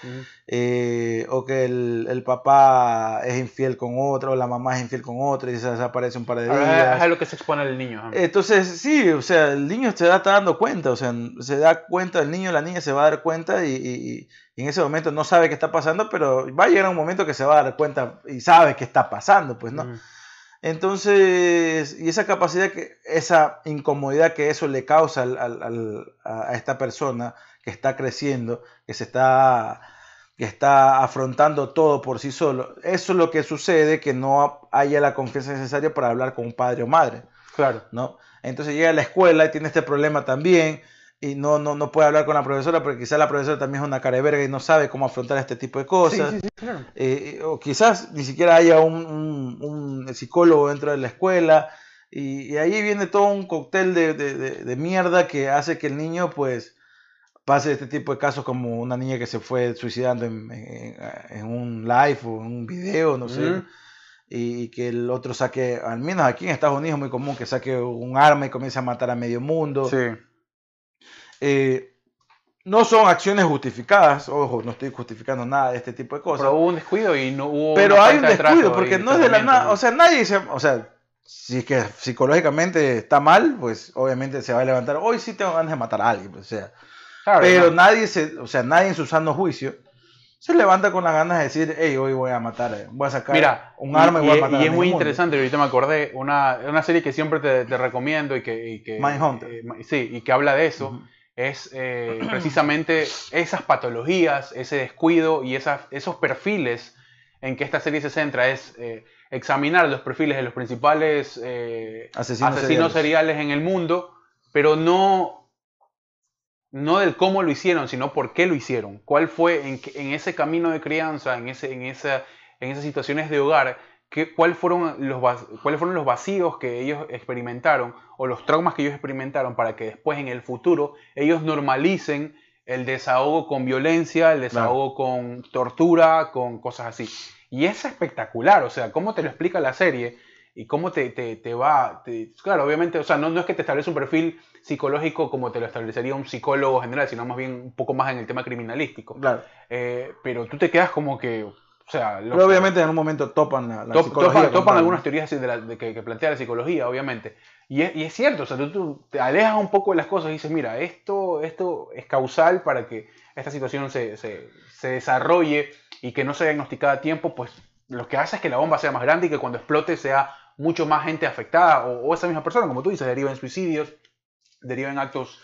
eh, o que el, el papá es infiel con otro, o la mamá es infiel con otro y se desaparece un par de Ah, días. Es lo que se expone el niño. Entonces, sí, o sea, el niño se da, está dando cuenta, o sea, se da cuenta, el niño o la niña se va a dar cuenta y, y- y en ese momento no sabe qué está pasando, pero va a llegar un momento que se va a dar cuenta y sabe qué está pasando, pues, ¿no? Entonces, y esa capacidad, que, esa incomodidad que eso le causa al- al- a esta persona que está creciendo, que se está, que está afrontando todo por sí solo, eso es lo que sucede, que no haya la confianza necesaria para hablar con un padre o madre. Claro. ¿no? Entonces llega a la escuela y tiene este problema también y no, no, no puede hablar con la profesora porque quizás la profesora también es una cara de verga y no sabe cómo afrontar este tipo de cosas. Sí, sí, sí, claro. Eh, o quizás ni siquiera haya un, un- un psicólogo dentro de la escuela y, y ahí viene todo un cóctel de, de- de- de mierda que hace que el niño pues pase este tipo de casos como una niña que se fue suicidando en, en- en un live o en un video, no sé Ujú. y que el otro saque, al menos aquí en Estados Unidos es muy común que saque un arma y comience a matar a medio mundo. Sí. Eh, no son acciones justificadas, ojo, no estoy justificando nada de este tipo de cosas. Pero hubo un descuido y no hubo. Pero hay un de descuido, y porque no es de la nada, o sea, nadie se, o sea, si es que psicológicamente está mal, pues obviamente se va a levantar, hoy sí tengo ganas de matar a alguien, pues, o sea, Claro, pero no. nadie se, o sea, nadie en su sano juicio se levanta con las ganas de decir, hey, hoy voy a matar, eh, voy a sacar Mira, un arma y, voy a matar y es muy medio mundo". interesante, ahorita me acordé, una, una serie que siempre te, te recomiendo y que... Y que Mindhunter. eh, sí, y que habla de eso, Ujú. Es eh, precisamente esas patologías, ese descuido y esas, esos perfiles en que esta serie se centra, es eh, examinar los perfiles de los principales eh, Asesinos asesinos seriales. seriales en el mundo, pero no, no del cómo lo hicieron, sino por qué lo hicieron. ¿Cuál fue en, en ese camino de crianza, en, ese, en, esa, en esas situaciones de hogar, qué, cuál fueron los, va- cuáles fueron los vacíos que ellos experimentaron o los traumas que ellos experimentaron para que después en el futuro ellos normalicen el desahogo con violencia, el desahogo con tortura, con cosas así. Y es espectacular, o sea, cómo te lo explica la serie y cómo te, te, te va, te- claro, obviamente, o sea, no, no es que te establece un perfil psicológico como te lo establecería un psicólogo general, sino más bien un poco más en el tema criminalístico. Claro. Eh, pero tú te quedas como que, o sea, loco. Pero obviamente en un momento topan la, la Top- psicología topan, algunas teorías de la- de que, que plantea la psicología, obviamente. Y es, y es cierto, o sea, tú, tú te alejas un poco de las cosas y dices, mira, esto, esto es causal para que esta situación se, se, se desarrolle y que no sea diagnosticada a tiempo, pues lo que hace es que la bomba sea más grande y que cuando explote sea mucho más gente afectada o, o esa misma persona, como tú dices, deriva en suicidios, deriva en actos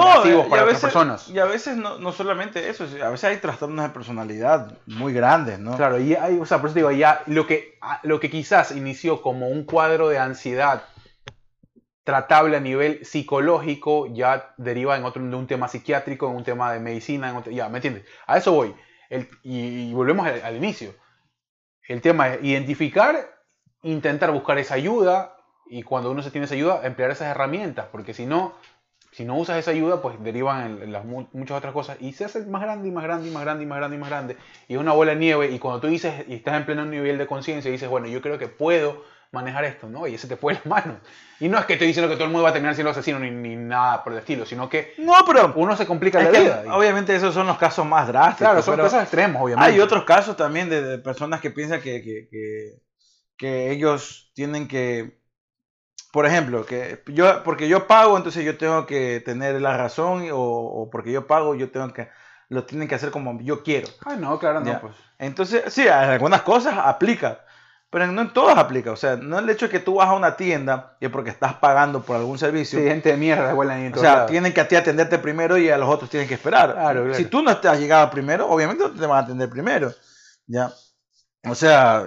eh, lascivos y para otras veces, personas. Y a veces no, no solamente eso, a veces hay trastornos de personalidad muy grandes, ¿no? Claro, y hay, o sea, por eso digo, ya lo que, lo que quizás inició como un cuadro de ansiedad tratable a nivel psicológico ya deriva en otro, de un tema psiquiátrico, en un tema de medicina, en otro- ya, ¿me entiendes? A eso voy. El- y, y volvemos al, al inicio. El tema es identificar, intentar buscar esa ayuda y cuando uno se tiene esa ayuda, emplear esas herramientas, porque si no, si no usas esa ayuda, pues derivan en, las mu- muchas otras cosas y se hace más grande y más grande y más grande y más grande y más grande. Y es una bola de nieve y cuando tú dices y estás en pleno nivel de conciencia y dices, bueno, yo creo que puedo manejar esto, ¿no? Y ese te fue las manos. Y no es que estoy diciendo que todo el mundo va a terminar siendo asesino ni, ni nada por el estilo, sino que No, pero uno se complica la vida. obviamente esos son los casos más drásticos. claro, son casos extremos, obviamente. hay otros casos también de, de personas que piensan que, que, que- que ellos tienen que, por ejemplo, que yo, porque yo pago, entonces yo tengo que tener la razón o, o porque yo pago, yo tengo que, lo tienen que hacer como yo quiero. Ah, no, claro, no, Ya. pues. Entonces, sí, en algunas cosas aplica, pero no en todas aplica. O sea, no el hecho de que tú vas a una tienda y es porque estás pagando por algún servicio. Sí, gente de mierda vuelan ahí en o sea, tienen que a ti atenderte primero y a los otros tienen que esperar. Claro, claro. Si tú no te has llegado primero, obviamente no te van a atender primero. Ya. O sea,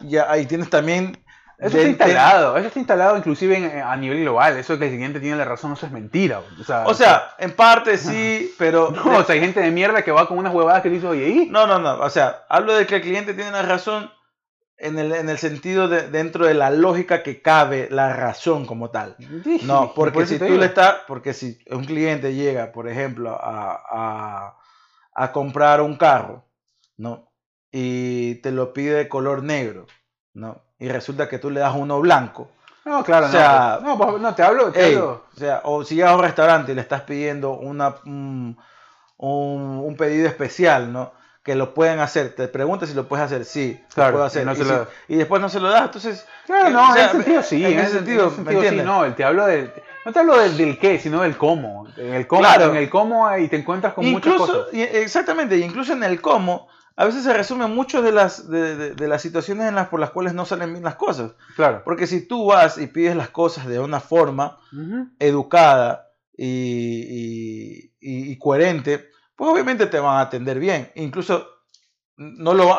ya ahí tienes también. Eso está instalado, eso está instalado inclusive en- a nivel global. Eso de que el siguiente tiene la razón, eso es mentira. O sea, O sea, en parte sí, pero. no, o sea, hay gente de mierda que va con unas huevadas que dice, oye, ¿y? No, no, no. O sea, hablo de que el cliente tiene la razón en el, en el sentido de dentro de la lógica que cabe la razón como tal. Sí, No, por porque si tú digo. le estás, porque si un cliente llega, por ejemplo, a, a, a comprar un carro, ¿no? Y te lo pide de color negro, ¿no? Y resulta que tú le das uno blanco. No, claro, O sea, no. pues, No, pues, no, te hablo, te Ey, hablo. o sea, o si llegas a un restaurante y le estás pidiendo una, un, pedido especial, ¿no? Que lo pueden hacer, te preguntas si lo puedes hacer, sí, lo Claro, puedo y hacer. no y, se si- lo- y después no se lo das, entonces... Claro, no, o sea, en ese sentido sí. En ese sentido, ¿me sí, entiendes? no, te hablo del, no te hablo del, del qué, sino del cómo. En el cómo, Claro. en el cómo y te encuentras con muchas incluso, cosas. y- exactamente, incluso en el cómo, a veces se resumen muchas de las, de, de- de las situaciones en las, por las cuales no salen bien las cosas. Claro. Porque si tú vas y pides las cosas de una forma educada y, y- y- coherente, pues obviamente te van a atender bien. Incluso no lo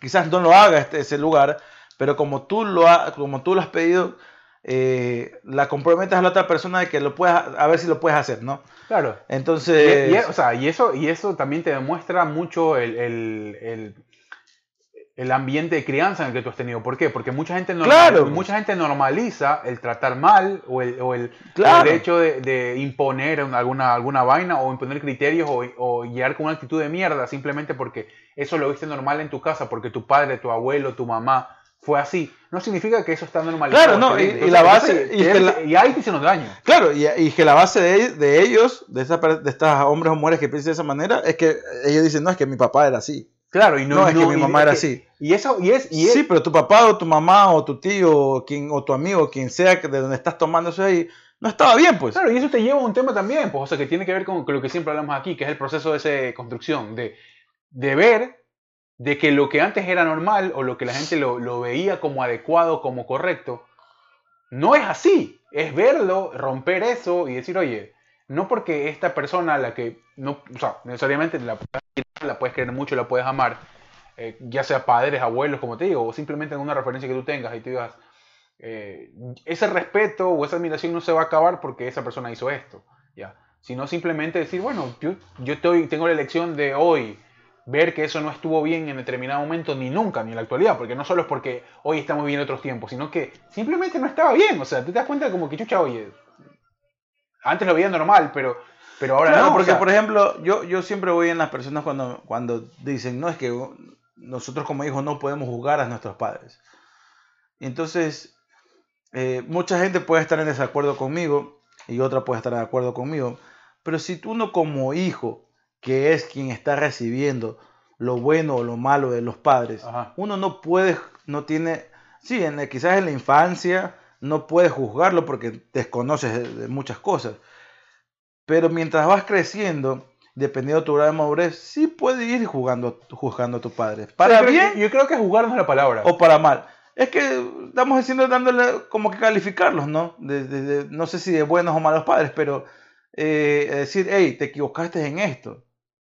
quizás no lo haga este, ese lugar, pero como tú lo, ha- como tú lo has pedido, eh, la comprometes a la otra persona de que lo puedas, a ver si lo puedes hacer, ¿no? Claro. Entonces, y- o sea, y eso, y eso también te demuestra mucho el, el- el- el ambiente de crianza en el que tú has tenido. ¿Por qué? Porque mucha gente, normal- Claro. mucha gente normaliza el tratar mal o el, o el, Claro. el hecho de, de imponer un- alguna, alguna vaina o imponer criterios o, o guiar con una actitud de mierda simplemente porque eso lo viste normal en tu casa, porque tu padre, tu abuelo, tu mamá fue así. No significa que eso está normalizado. Claro, no, está bien. y- y la base- entonces, y que- la- y ahí te hicieron daño. Claro, y, y que la base de, de ellos, de, per- de estas hombres o mujeres que piensan de esa manera, es que ellos dicen, no, es que mi papá era así. Claro, y no, No, es que mi y- mamá era que- así. Y eso, y es, y es, sí, pero tu papá o tu mamá o tu tío o, quien, o tu amigo, quien sea de donde estás tomando eso ahí, no estaba bien, pues. Claro, y eso te lleva a un tema también, pues, o sea, que tiene que ver con, lo que siempre hablamos aquí, que es el proceso de esa construcción, de, de ver de que lo que antes era normal o lo que la gente lo, veía como adecuado, como correcto, no es así. Es verlo, romper eso y decir, oye, no porque esta persona, la que no, o sea, necesariamente la, la puedes querer mucho, la puedes amar, eh, ya sea padres, abuelos, como te digo, o simplemente en una referencia que tú tengas y tú digas, eh, ese respeto o esa admiración no se va a acabar porque esa persona hizo esto, ya. Sino simplemente decir, bueno, yo, yo estoy, tengo la elección de hoy ver que eso no estuvo bien en determinado momento, ni nunca, ni en la actualidad, porque no solo es porque hoy estamos viviendo otros tiempos, sino que simplemente no estaba bien, o sea, tú te das cuenta como que chucha, oye, antes lo veía normal, pero, pero ahora Claro, no. o porque sea, por ejemplo, yo, yo siempre voy en las personas cuando, cuando dicen, no, es que nosotros como hijos no podemos juzgar a nuestros padres. Entonces, eh, mucha gente puede estar en desacuerdo conmigo y otra puede estar de acuerdo conmigo, pero si tú no como hijo, que es quien está recibiendo lo bueno o lo malo de los padres, Ajá. uno no puede, no tiene, sí, en, quizás en la infancia no puedes juzgarlo porque desconoces de, de muchas cosas, pero mientras vas creciendo, dependiendo de tu grado de madurez, sí puedes ir jugando, juzgando a tu padre, para bien yo creo que jugar no es la palabra. o para mal. Es que estamos diciendo, dándole como que calificarlos, ¿no? De- de- no sé si de buenos o malos padres, pero eh, decir, hey, te equivocaste en esto,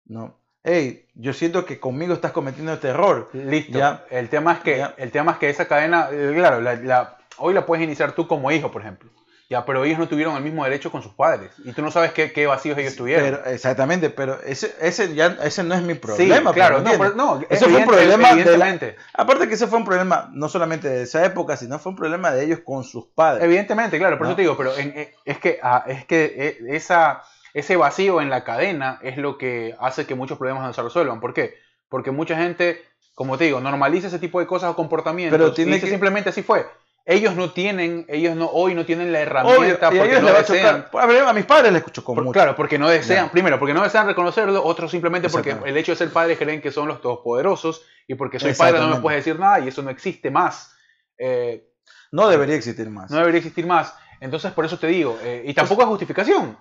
¿no? Hey, yo siento que conmigo estás cometiendo este error. Listo. Ya. El tema es que Ya. el tema es que esa cadena, eh, claro, la- la- hoy la puedes iniciar tú como hijo, por ejemplo. Ya, pero ellos no tuvieron el mismo derecho con sus padres y tú no sabes qué, qué vacíos ellos tuvieron. Pero, exactamente, pero ese, ese, ya, ese no es mi problema. sí, claro, pues, ¿me no, pero- no, Eso fue un problema de la- evidentemente. Aparte que ese fue un problema no solamente de esa época, sino fue un problema de ellos con sus padres. Evidentemente, claro, por ¿No? eso te digo, pero en- eh, es que, ah, es que eh, esa, ese vacío en la cadena es lo que hace que muchos problemas no se resuelvan. ¿Por qué? Porque mucha gente, como te digo, normaliza ese tipo de cosas o comportamientos Pero tiene y dice que- simplemente así fue. Ellos no tienen, ellos no, hoy no tienen la Obvio, herramienta y porque ellos no va desean. A, ver, a mis padres les Por- mucho. claro, porque no desean, primero, porque no desean reconocerlo, otros simplemente porque el hecho de ser padres creen que son los todopoderosos y porque soy padre no me puedes decir nada y eso no existe más. Eh, No debería existir más. no debería existir más. Entonces, por eso te digo, eh, y tampoco es justificación.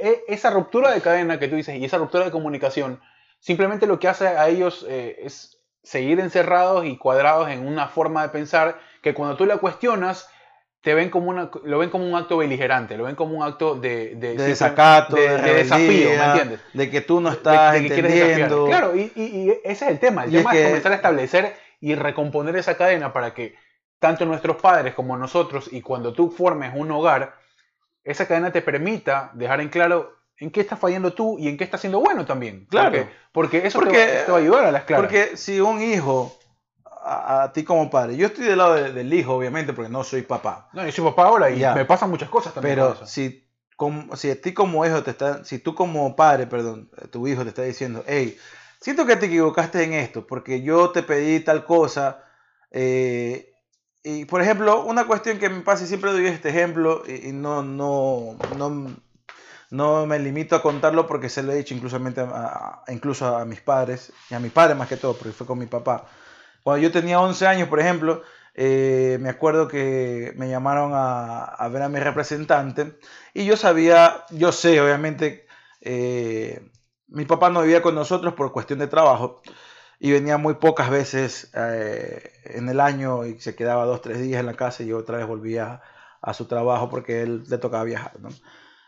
E- esa ruptura de cadena que tú dices y esa ruptura de comunicación, simplemente lo que hace a ellos eh, es seguir encerrados y cuadrados en una forma de pensar que cuando tú la cuestionas, te ven como una, lo ven como un acto beligerante, lo ven como un acto de, de, de desacato, de, de desafío, ¿me entiendes? De que tú no estás de entendiendo. Claro, y, y- y ese es el tema. El Y es tema es, que- comenzar a establecer y recomponer esa cadena para que tanto nuestros padres como nosotros, y cuando tú formes un hogar, esa cadena te permita dejar en claro en qué estás fallando tú y en qué estás siendo bueno también. Claro. Porque, porque eso te Porque- va- te, va a ayudar a las claras. Porque si un hijo, a, a ti como padre, yo estoy del lado de- del hijo, obviamente, porque no soy papá. no, yo soy papá ahora y Ya. me pasan muchas cosas también. Pero si, como- si a ti como hijo te está, si tú como padre, perdón, tu hijo te está diciendo, hey, siento que te equivocaste en esto, porque yo te pedí tal cosa, eh, y, por ejemplo, una cuestión que me pasa y siempre doy este ejemplo y, no, no, no, no me limito a contarlo porque se lo he dicho incluso a, incluso a mis padres, y a mi padre más que todo, porque fue con mi papá. Cuando yo tenía 11 años, por ejemplo, eh, me acuerdo que me llamaron a, a, ver a mi representante y yo sabía, yo sé, obviamente, eh, mi papá no vivía con nosotros por cuestión de trabajo y venía muy pocas veces eh, en el año y se quedaba dos, tres días en la casa y yo otra vez volvía a su trabajo porque él le tocaba viajar. ¿no?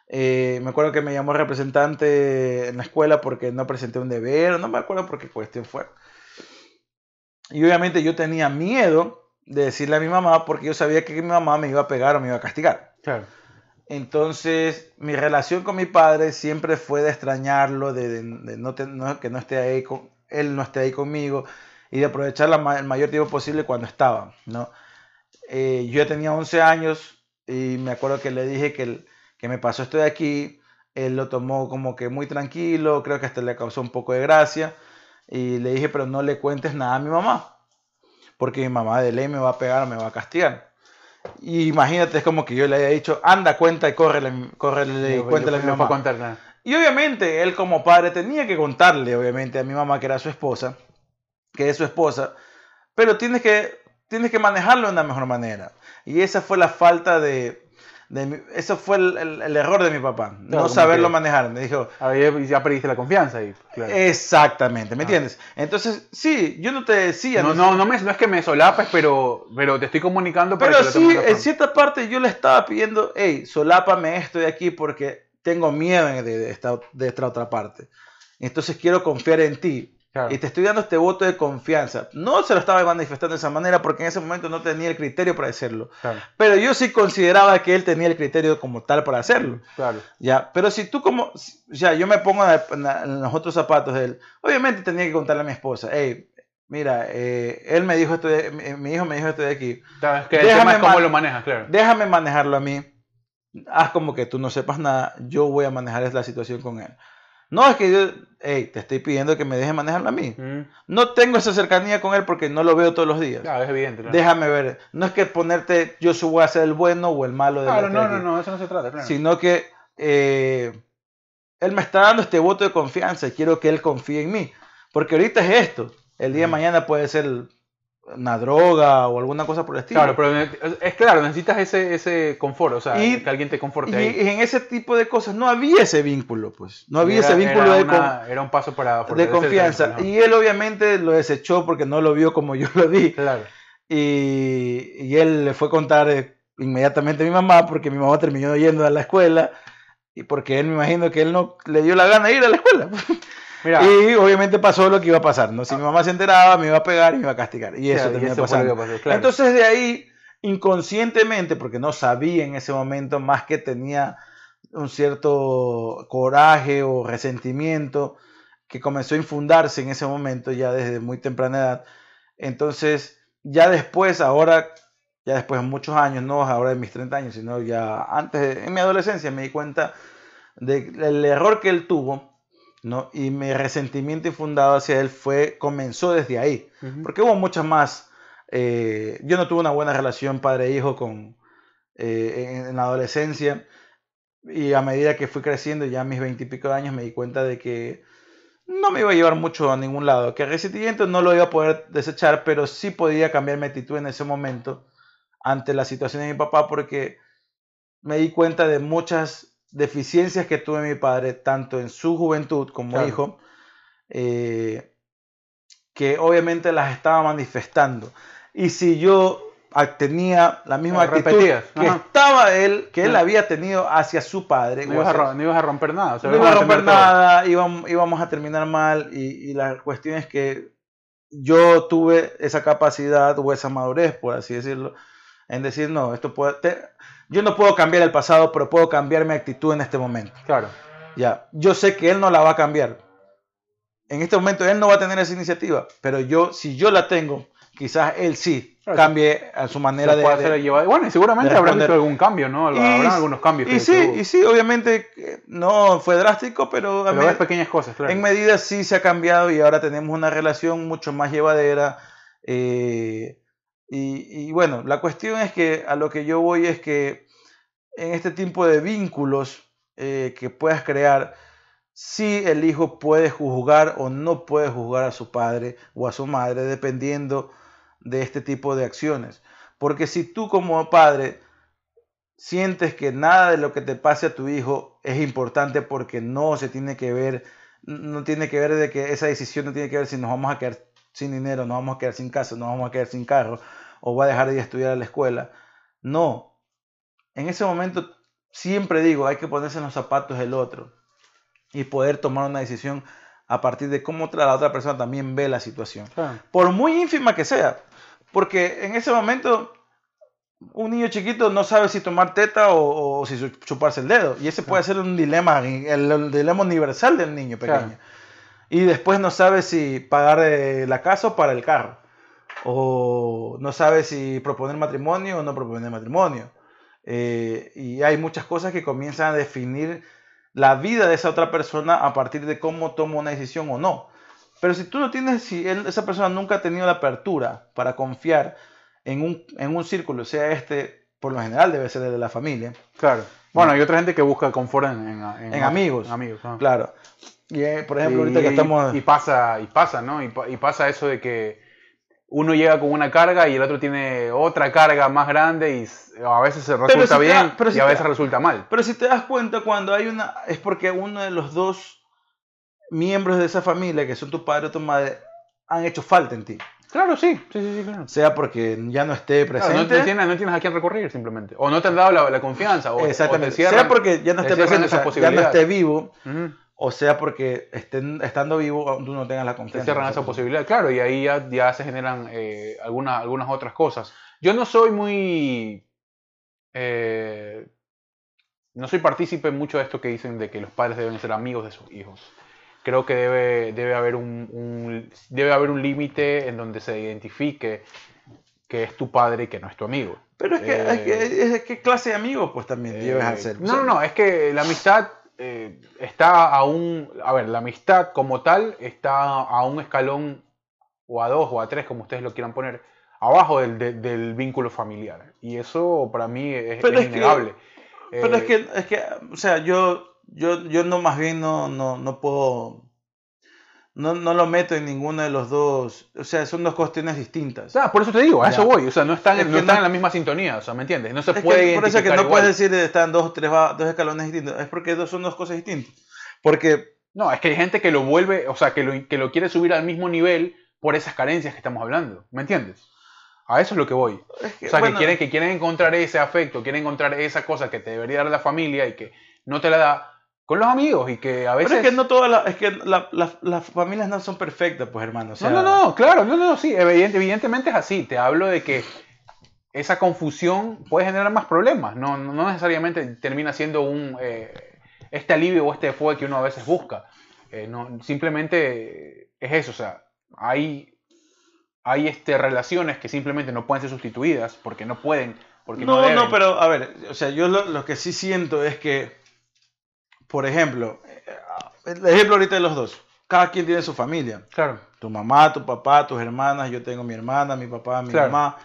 Eh, me acuerdo que me llamó representante en la escuela porque no presenté un deber, no me acuerdo por qué cuestión fue. Y obviamente yo tenía miedo de decirle a mi mamá porque yo sabía que mi mamá me iba a pegar o me iba a castigar. Claro. Entonces, mi relación con mi padre siempre fue de extrañarlo, de, de, de no, te, no, que no esté ahí con, él no esté ahí conmigo y de aprovechar la, el mayor tiempo posible cuando estaba, ¿no? Eh, yo tenía 11 años y me acuerdo que le dije que el, que me pasó esto de aquí, él lo tomó como que muy tranquilo, creo que hasta le causó un poco de gracia. Y le dije, pero no le cuentes nada a mi mamá, porque mi mamá de ley me va a pegar me va a castigar. Y imagínate, es como que yo le haya dicho, anda, cuenta y córrele, córrele y cuéntale a mi mamá. contar nada. Y obviamente él como padre tenía que contarle, obviamente, a mi mamá que era su esposa, que es su esposa, pero tienes que, tienes que manejarlo de una mejor manera. Y esa fue la falta de, mi, eso fue el, el, el, error de mi papá, claro, no saberlo que, manejar. Me dijo. Ya perdiste la confianza ahí. Claro. Exactamente, ¿me ah. entiendes? Entonces, sí, yo no te decía. No, no, no, me, no es que me solapes, pero, pero te estoy comunicando para Pero que sí, en cierta parte yo le estaba pidiendo, hey, solápame esto de aquí porque tengo miedo de, esta, de esta otra parte. Entonces quiero confiar en ti. Claro. Y te estoy dando este voto de confianza. No se lo estaba manifestando de esa manera porque en ese momento no tenía el criterio para hacerlo. Claro. Pero yo sí consideraba que él tenía el criterio como tal para hacerlo. Claro. Ya, pero si tú como, ya, yo me pongo en, en los otros zapatos de él, obviamente tenía que contarle a mi esposa, hey, mira, eh, él me dijo esto, de, mi, hijo me dijo esto de aquí. Claro, es que déjame cómo lo manejas, claro. Déjame manejarlo a mí. Haz como que tú no sepas nada, yo voy a manejar la situación con él. No es que yo, hey, te estoy pidiendo que me dejes manejarlo a mí. Mm. No tengo esa cercanía con él porque no lo veo todos los días. Claro, es evidente. Claro. Déjame ver. No es que ponerte yo voy a ser el bueno o el malo de Claro, no, no, no, eso no se trata. Claro. Sino que eh, él me está dando este voto de confianza y quiero que él confíe en mí. Porque ahorita es esto. El día de mm. mañana puede ser una droga o alguna cosa por el estilo. Claro, pero es claro, necesitas ese, ese confort, o sea, y, que alguien te conforte y, ahí. Y en ese tipo de cosas no había ese vínculo, pues. No había era, ese vínculo era de, una, era un paso para de confianza. Y él obviamente lo desechó porque no lo vio como yo lo vi. Claro. Y, y él le fue a contar eh, inmediatamente a mi mamá porque mi mamá terminó yendo a la escuela y porque él me imagino que él no le dio la gana de ir a la escuela. Mira, y obviamente pasó lo que iba a pasar, ¿no? Si ah. mi mamá se enteraba, me iba a pegar y me iba a castigar. Y eso pasando. Pasó, claro. Entonces de ahí, inconscientemente, porque no sabía en ese momento, más que tenía un cierto coraje o resentimiento que comenzó a infundarse en ese momento ya desde muy temprana edad. Entonces, ya después, ahora, ya después de muchos años, no ahora de mis 30 años, sino ya antes, en mi adolescencia, me di cuenta del error que él tuvo ¿no? Y mi resentimiento infundado hacia él fue, comenzó desde ahí, uh -huh. porque hubo muchas más. Eh, yo no tuve una buena relación padre-hijo con eh, en, en, la adolescencia y a medida que fui creciendo, ya a mis veintipico de años, me di cuenta de que no me iba a llevar mucho a ningún lado, que el resentimiento no lo iba a poder desechar, pero sí podía cambiar mi actitud en ese momento ante la situación de mi papá, porque me di cuenta de muchas deficiencias que tuve mi padre, tanto en su juventud como claro. hijo, eh, que obviamente las estaba manifestando. Y si yo tenía la misma actitud repetías. que Ajá. estaba él, que él había tenido hacia su padre. No ibas, a, no ibas a romper nada. O sea, no ibas a romper nada, íbamos, íbamos, a terminar mal y, y, la cuestión es que yo tuve esa capacidad o esa madurez, por así decirlo, en decir, no, esto puede... Te, yo no puedo cambiar el pasado, pero puedo cambiar mi actitud en este momento. Claro. Ya, yo sé que él no la va a cambiar. En este momento él no va a tener esa iniciativa, pero yo, si yo la tengo, quizás él sí claro. cambie a su manera de, de, llevar. Bueno, seguramente habrá hecho algún cambio, ¿no? Habrá algunos cambios. Y sí, y sí, obviamente no fue drástico, pero, pero pequeñas cosas, claro. En medida sí se ha cambiado y ahora tenemos una relación mucho más llevadera. Eh, Y, bueno, la cuestión es que a lo que yo voy es que en este tipo de vínculos eh, que puedas crear, si el hijo puede juzgar o no puede juzgar a su padre o a su madre, dependiendo de este tipo de acciones. Porque si tú como padre sientes que nada de lo que te pase a tu hijo es importante porque no se tiene que ver, no tiene que ver de que esa decisión no tiene que ver si nos vamos a quedar sin dinero, nos vamos a quedar sin casa, nos vamos a quedar sin carro o va a dejar de estudiar a la escuela. No. En ese momento siempre digo, hay que ponerse en los zapatos del otro y poder tomar una decisión a partir de cómo la otra persona también ve la situación. Por muy ínfima que sea. Porque en ese momento un niño chiquito no sabe si tomar teta o, si chuparse el dedo. Y ese puede ser un dilema, el, dilema universal del niño pequeño. Y después no sabe si pagar eh, la casa o para el carro. O no sabe si proponer matrimonio o no proponer matrimonio. Eh, y hay muchas cosas que comienzan a definir la vida de esa otra persona a partir de cómo toma una decisión o no. Pero si tú no tienes, si esa persona nunca ha tenido la apertura para confiar en un, en un círculo, sea este, por lo general debe ser el de la familia. Claro. Bueno, hay otra gente que busca confort en, en, amigos. amigos Claro. Y, eh, por ejemplo, ahorita que estamos... Y pasa, y pasa, ¿no? Y, y pasa eso de que uno llega con una carga y el otro tiene otra carga más grande y a veces se resulta bien y a veces resulta mal. Pero si te das cuenta cuando hay una es porque uno de los dos miembros de esa familia, que son tu padre o tu madre, han hecho falta en ti. Claro, sí, sí, sí, claro. Sea porque ya no esté presente. no, tienes, no, tienes, a quién recurrir simplemente. O no te han dado la, confianza. O, Exactamente. sea porque ya no esté presente, ya no esté vivo o sea porque estén, estando vivo tú no tengas la confianza. Se cierran esa posibilidad, claro, y ahí ya, ya se generan eh, algunas, algunas otras cosas. Yo no soy muy... Eh, no soy partícipe mucho de esto que dicen de que los padres deben ser amigos de sus hijos. Creo que debe, debe haber un, debe haber un límite en donde se identifique que es tu padre y que no es tu amigo. Pero es que, eh, ¿qué clase de amigo pues también debes hacer? No, no, no, es que la amistad eh, está a un, a ver, la amistad como tal está a un escalón o a dos o a tres, como ustedes lo quieran poner, abajo del, vínculo familiar. Y eso para mí es, innegable. pero es que, es que, o sea, yo, yo, yo no más bien no, no, no puedo no, no lo meto en ninguno de los dos. O sea, son dos cuestiones distintas. Ah, por eso te digo, a eso voy. O sea, no están, no están en la misma sintonía. O sea, ¿me entiendes? No se puede. por eso es que no puedes decir que están dos, tres, dos escalones distintos. Es porque dos, son dos cosas distintas. Porque. No, es que hay gente que lo vuelve, o sea, que lo, que lo quiere subir al mismo nivel por esas carencias que estamos hablando. ¿Me entiendes? A eso es lo que voy. o sea, que, quieren, que quieren encontrar ese afecto, quieren encontrar esa cosa que te debería dar la familia y que no te la da con los amigos y que a veces... Pero es que no todas las... Es que las familias no son perfectas, pues hermano. No, no, no, claro, no, no, sí, evidentemente es así. Te hablo de que esa confusión puede generar más problemas. No, no necesariamente termina siendo un... Eh, este alivio o este fuego que uno a veces busca. Eh, no, simplemente es eso, o sea, hay, hay este, relaciones que simplemente no pueden ser sustituidas porque no pueden, porque no, no, no pero a ver, o sea, yo lo que sí siento es que por ejemplo, el ejemplo ahorita de los dos. Cada quien tiene su familia. Claro. Tu mamá, tu papá, tus hermanas, yo tengo mi hermana, mi papá, mi mamá.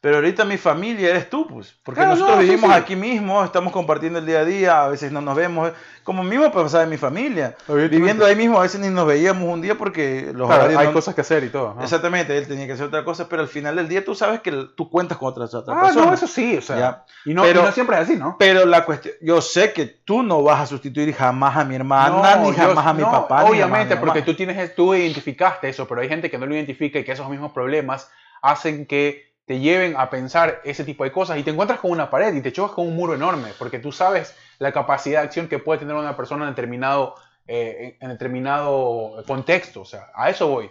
Pero ahorita mi familia eres tú, pues. Porque nosotros vivimos aquí mismo, estamos compartiendo el día a día, a veces no nos vemos. Como mismo pasar en mi familia. Viviendo ahí mismo, a veces ni nos veíamos un día porque los claro, hay cosas que hacer y todo. Exactamente, él tenía que hacer otra cosa, pero al final del día tú sabes que tú cuentas con otras, otras ah, personas. No, eso sí, o sea. Y no, pero, siempre es así, ¿no? Pero la cuestión, yo sé que tú no vas a sustituir jamás a mi hermana, ni jamás a mi papá. Obviamente, porque tú tienes, tú identificaste eso, pero hay gente que no lo identifica y que esos mismos problemas hacen que te lleven a pensar ese tipo de cosas y te encuentras con una pared y te chocas con un muro enorme, porque tú sabes la capacidad de acción que puede tener una persona en determinado, eh, en determinado contexto. O sea, a eso voy.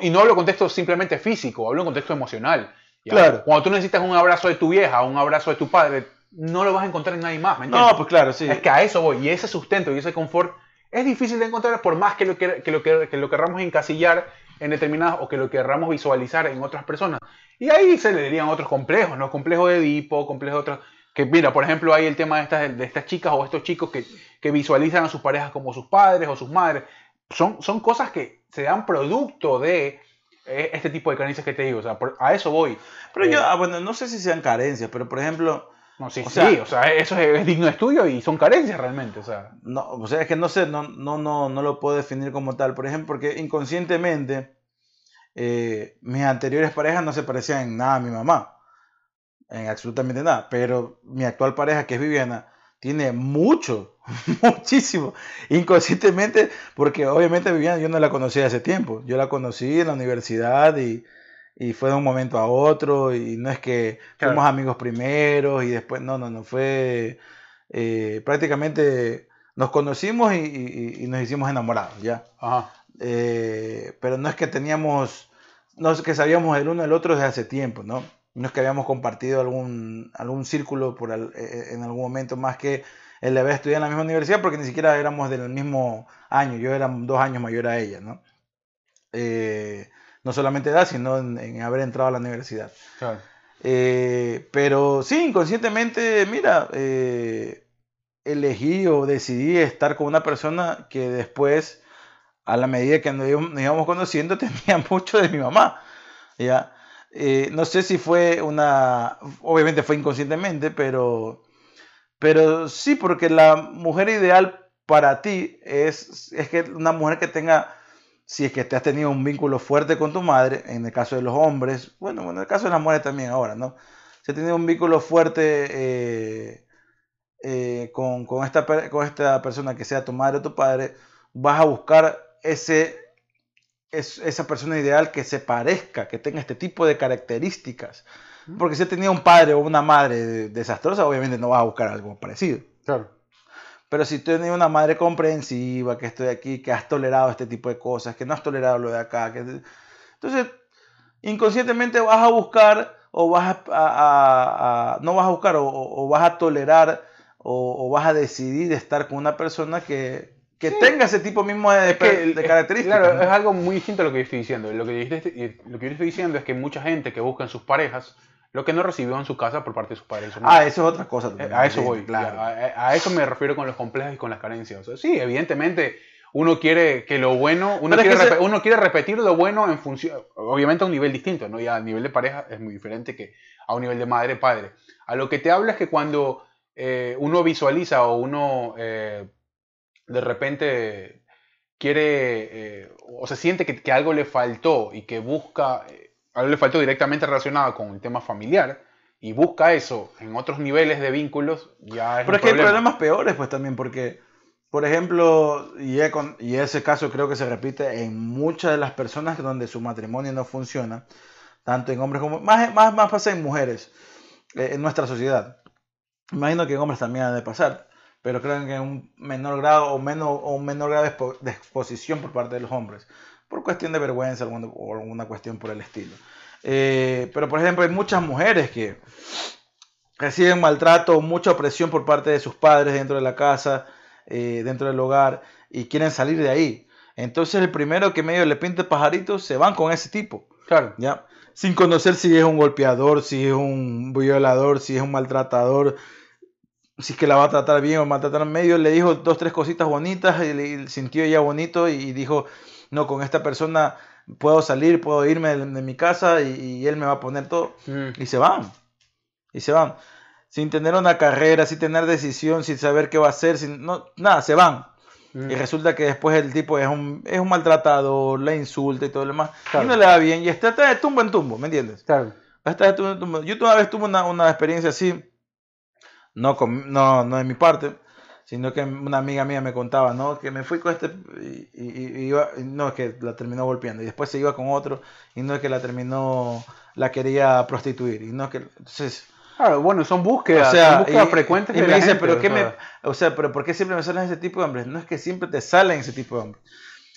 Y no hablo de contexto simplemente físico, hablo de contexto emocional. Claro. Cuando tú necesitas un abrazo de tu vieja, un abrazo de tu padre, no lo vas a encontrar en nadie más. ¿me no, pues claro, sí. Es que a eso voy. Y ese sustento y ese confort es difícil de encontrar por más que lo, que, lo, que, lo querramos encasillar en determinadas o que lo querramos visualizar en otras personas. Y ahí se le dirían otros complejos, ¿no? Complejo de Edipo, complejo de otros. Que mira, por ejemplo, hay el tema de estas, de estas chicas o estos chicos que, que visualizan a sus parejas como sus padres o sus madres. Son, son cosas que se dan producto de eh, este tipo de carencias que te digo, o sea, a eso voy. Pero yo, ah, bueno, no sé si sean carencias, pero por ejemplo... No, sí, o sí, sea, o sea, eso es, digno de estudio y son carencias realmente, o sea. No, o sea, es que no sé, no, no, no, no lo puedo definir como tal, por ejemplo, porque inconscientemente eh, mis anteriores parejas no se parecían en nada a mi mamá, en absolutamente nada, pero mi actual pareja, que es Viviana, tiene mucho, muchísimo, inconscientemente, porque obviamente Viviana yo no la conocía hace tiempo, yo la conocí en la universidad y, fue de un momento a otro y no es que fuimos amigos primero y después, no, no, no, fue eh, prácticamente nos conocimos y, nos hicimos enamorados, ¿ya? Eh, pero no es que teníamos, no es que sabíamos el uno del otro desde hace tiempo, ¿no? no es que habíamos compartido algún, algún círculo por eh, eh, en algún momento más que él había estudiado en la misma universidad porque ni siquiera éramos del mismo año, yo era dos años mayor a ella, ¿no? Eh, no solamente edad, sino en, haber entrado a la universidad. pero sí, inconscientemente, mira, elegí o decidí estar con una persona que después, a la medida que nos íbamos conociendo, tenía mucho de mi mamá. ¿ya? Eh, no sé si fue una, obviamente fue inconscientemente, pero, pero sí, porque la mujer ideal para ti es, es que una mujer que tenga, si es que te has tenido un vínculo fuerte con tu madre, en el caso de los hombres, bueno, en el caso de las mujeres también ahora, ¿no? Si has tenido un vínculo fuerte eh, eh, con, con, esta, con esta persona que sea tu madre o tu padre, vas a buscar ese es esa persona ideal que se parezca, que tenga este tipo de características. Porque si tenía un padre o una madre desastrosa, obviamente no vas a buscar algo parecido. Claro. Pero si tienes una madre comprensiva, que estoy aquí, que has tolerado este tipo de cosas, que no has tolerado lo de acá, que... entonces inconscientemente vas a buscar o vas a, no vas a buscar o, vas a tolerar o, vas a decidir estar con una persona que, que tenga ese tipo mismo de, características. Claro, es algo muy distinto a lo que yo estoy diciendo. Lo que, yo, lo que yo estoy diciendo es que mucha gente que busca en sus parejas lo que no recibió en su casa por parte de sus padres. Ah, eso es otra cosa. Eh, a eso voy, claro. A, eso me refiero con los complejos y con las carencias. sí, evidentemente uno quiere que lo bueno, uno, quiere, uno quiere repetir lo bueno en función, obviamente a un nivel distinto, ¿no? Ya a nivel de pareja es muy diferente que a un nivel de madre-padre. A lo que te habla es que cuando eh, uno visualiza o uno... Eh, de repente quiere eh, o se siente que, algo le faltó y que busca, algo le faltó directamente relacionado con el tema familiar y busca eso en otros niveles de vínculos, ya es Pero es que hay problemas peores pues también porque, por ejemplo, y, y ese caso creo que se repite en muchas de las personas donde su matrimonio no funciona, tanto en hombres como, más, más, más pasa en mujeres, eh, en nuestra sociedad. Imagino que en hombres también ha de pasar pero creo que en un menor grado o, menos, o un menor grado de exposición por parte de los hombres, por cuestión de vergüenza o alguna cuestión por el estilo. Eh, pero por ejemplo hay muchas mujeres que reciben maltrato, mucha opresión por parte de sus padres dentro de la casa, eh, dentro del hogar, y quieren salir de ahí. Entonces el primero que medio le pinta pajaritos se van con ese tipo. Claro. ¿ya? Sin conocer si es un golpeador, si es un violador, si es un maltratador, si es que la va a tratar bien o maltratar medio, le dijo dos, tres cositas bonitas y le sintió ella bonito y dijo, no, con esta persona puedo salir, puedo irme de, mi casa y, él me va a poner todo. Mm. Y se van. Y se van. Sin tener una carrera, sin tener decisión, sin saber qué va a hacer, sin, no, nada, se van. Mm. Y resulta que después el tipo es un, es un maltratador, le insulta y todo lo demás. Y no le da bien. Y está, de tumbo en tumbo, ¿me entiendes? Claro. Está de tumbo en tumbo. Yo una vez tuve una, una experiencia así no, no, no de mi parte, sino que una amiga mía me contaba, ¿no? Que me fui con este y, iba, no es que la terminó golpeando y después se iba con otro y no es que la terminó, la quería prostituir y no es que, entonces... bueno, son búsquedas, o sea, búsquedas frecuentes. Y me dice, pero ¿qué me, o sea, pero ¿por qué siempre me salen ese tipo de hombres? No es que siempre te salen ese tipo de hombres.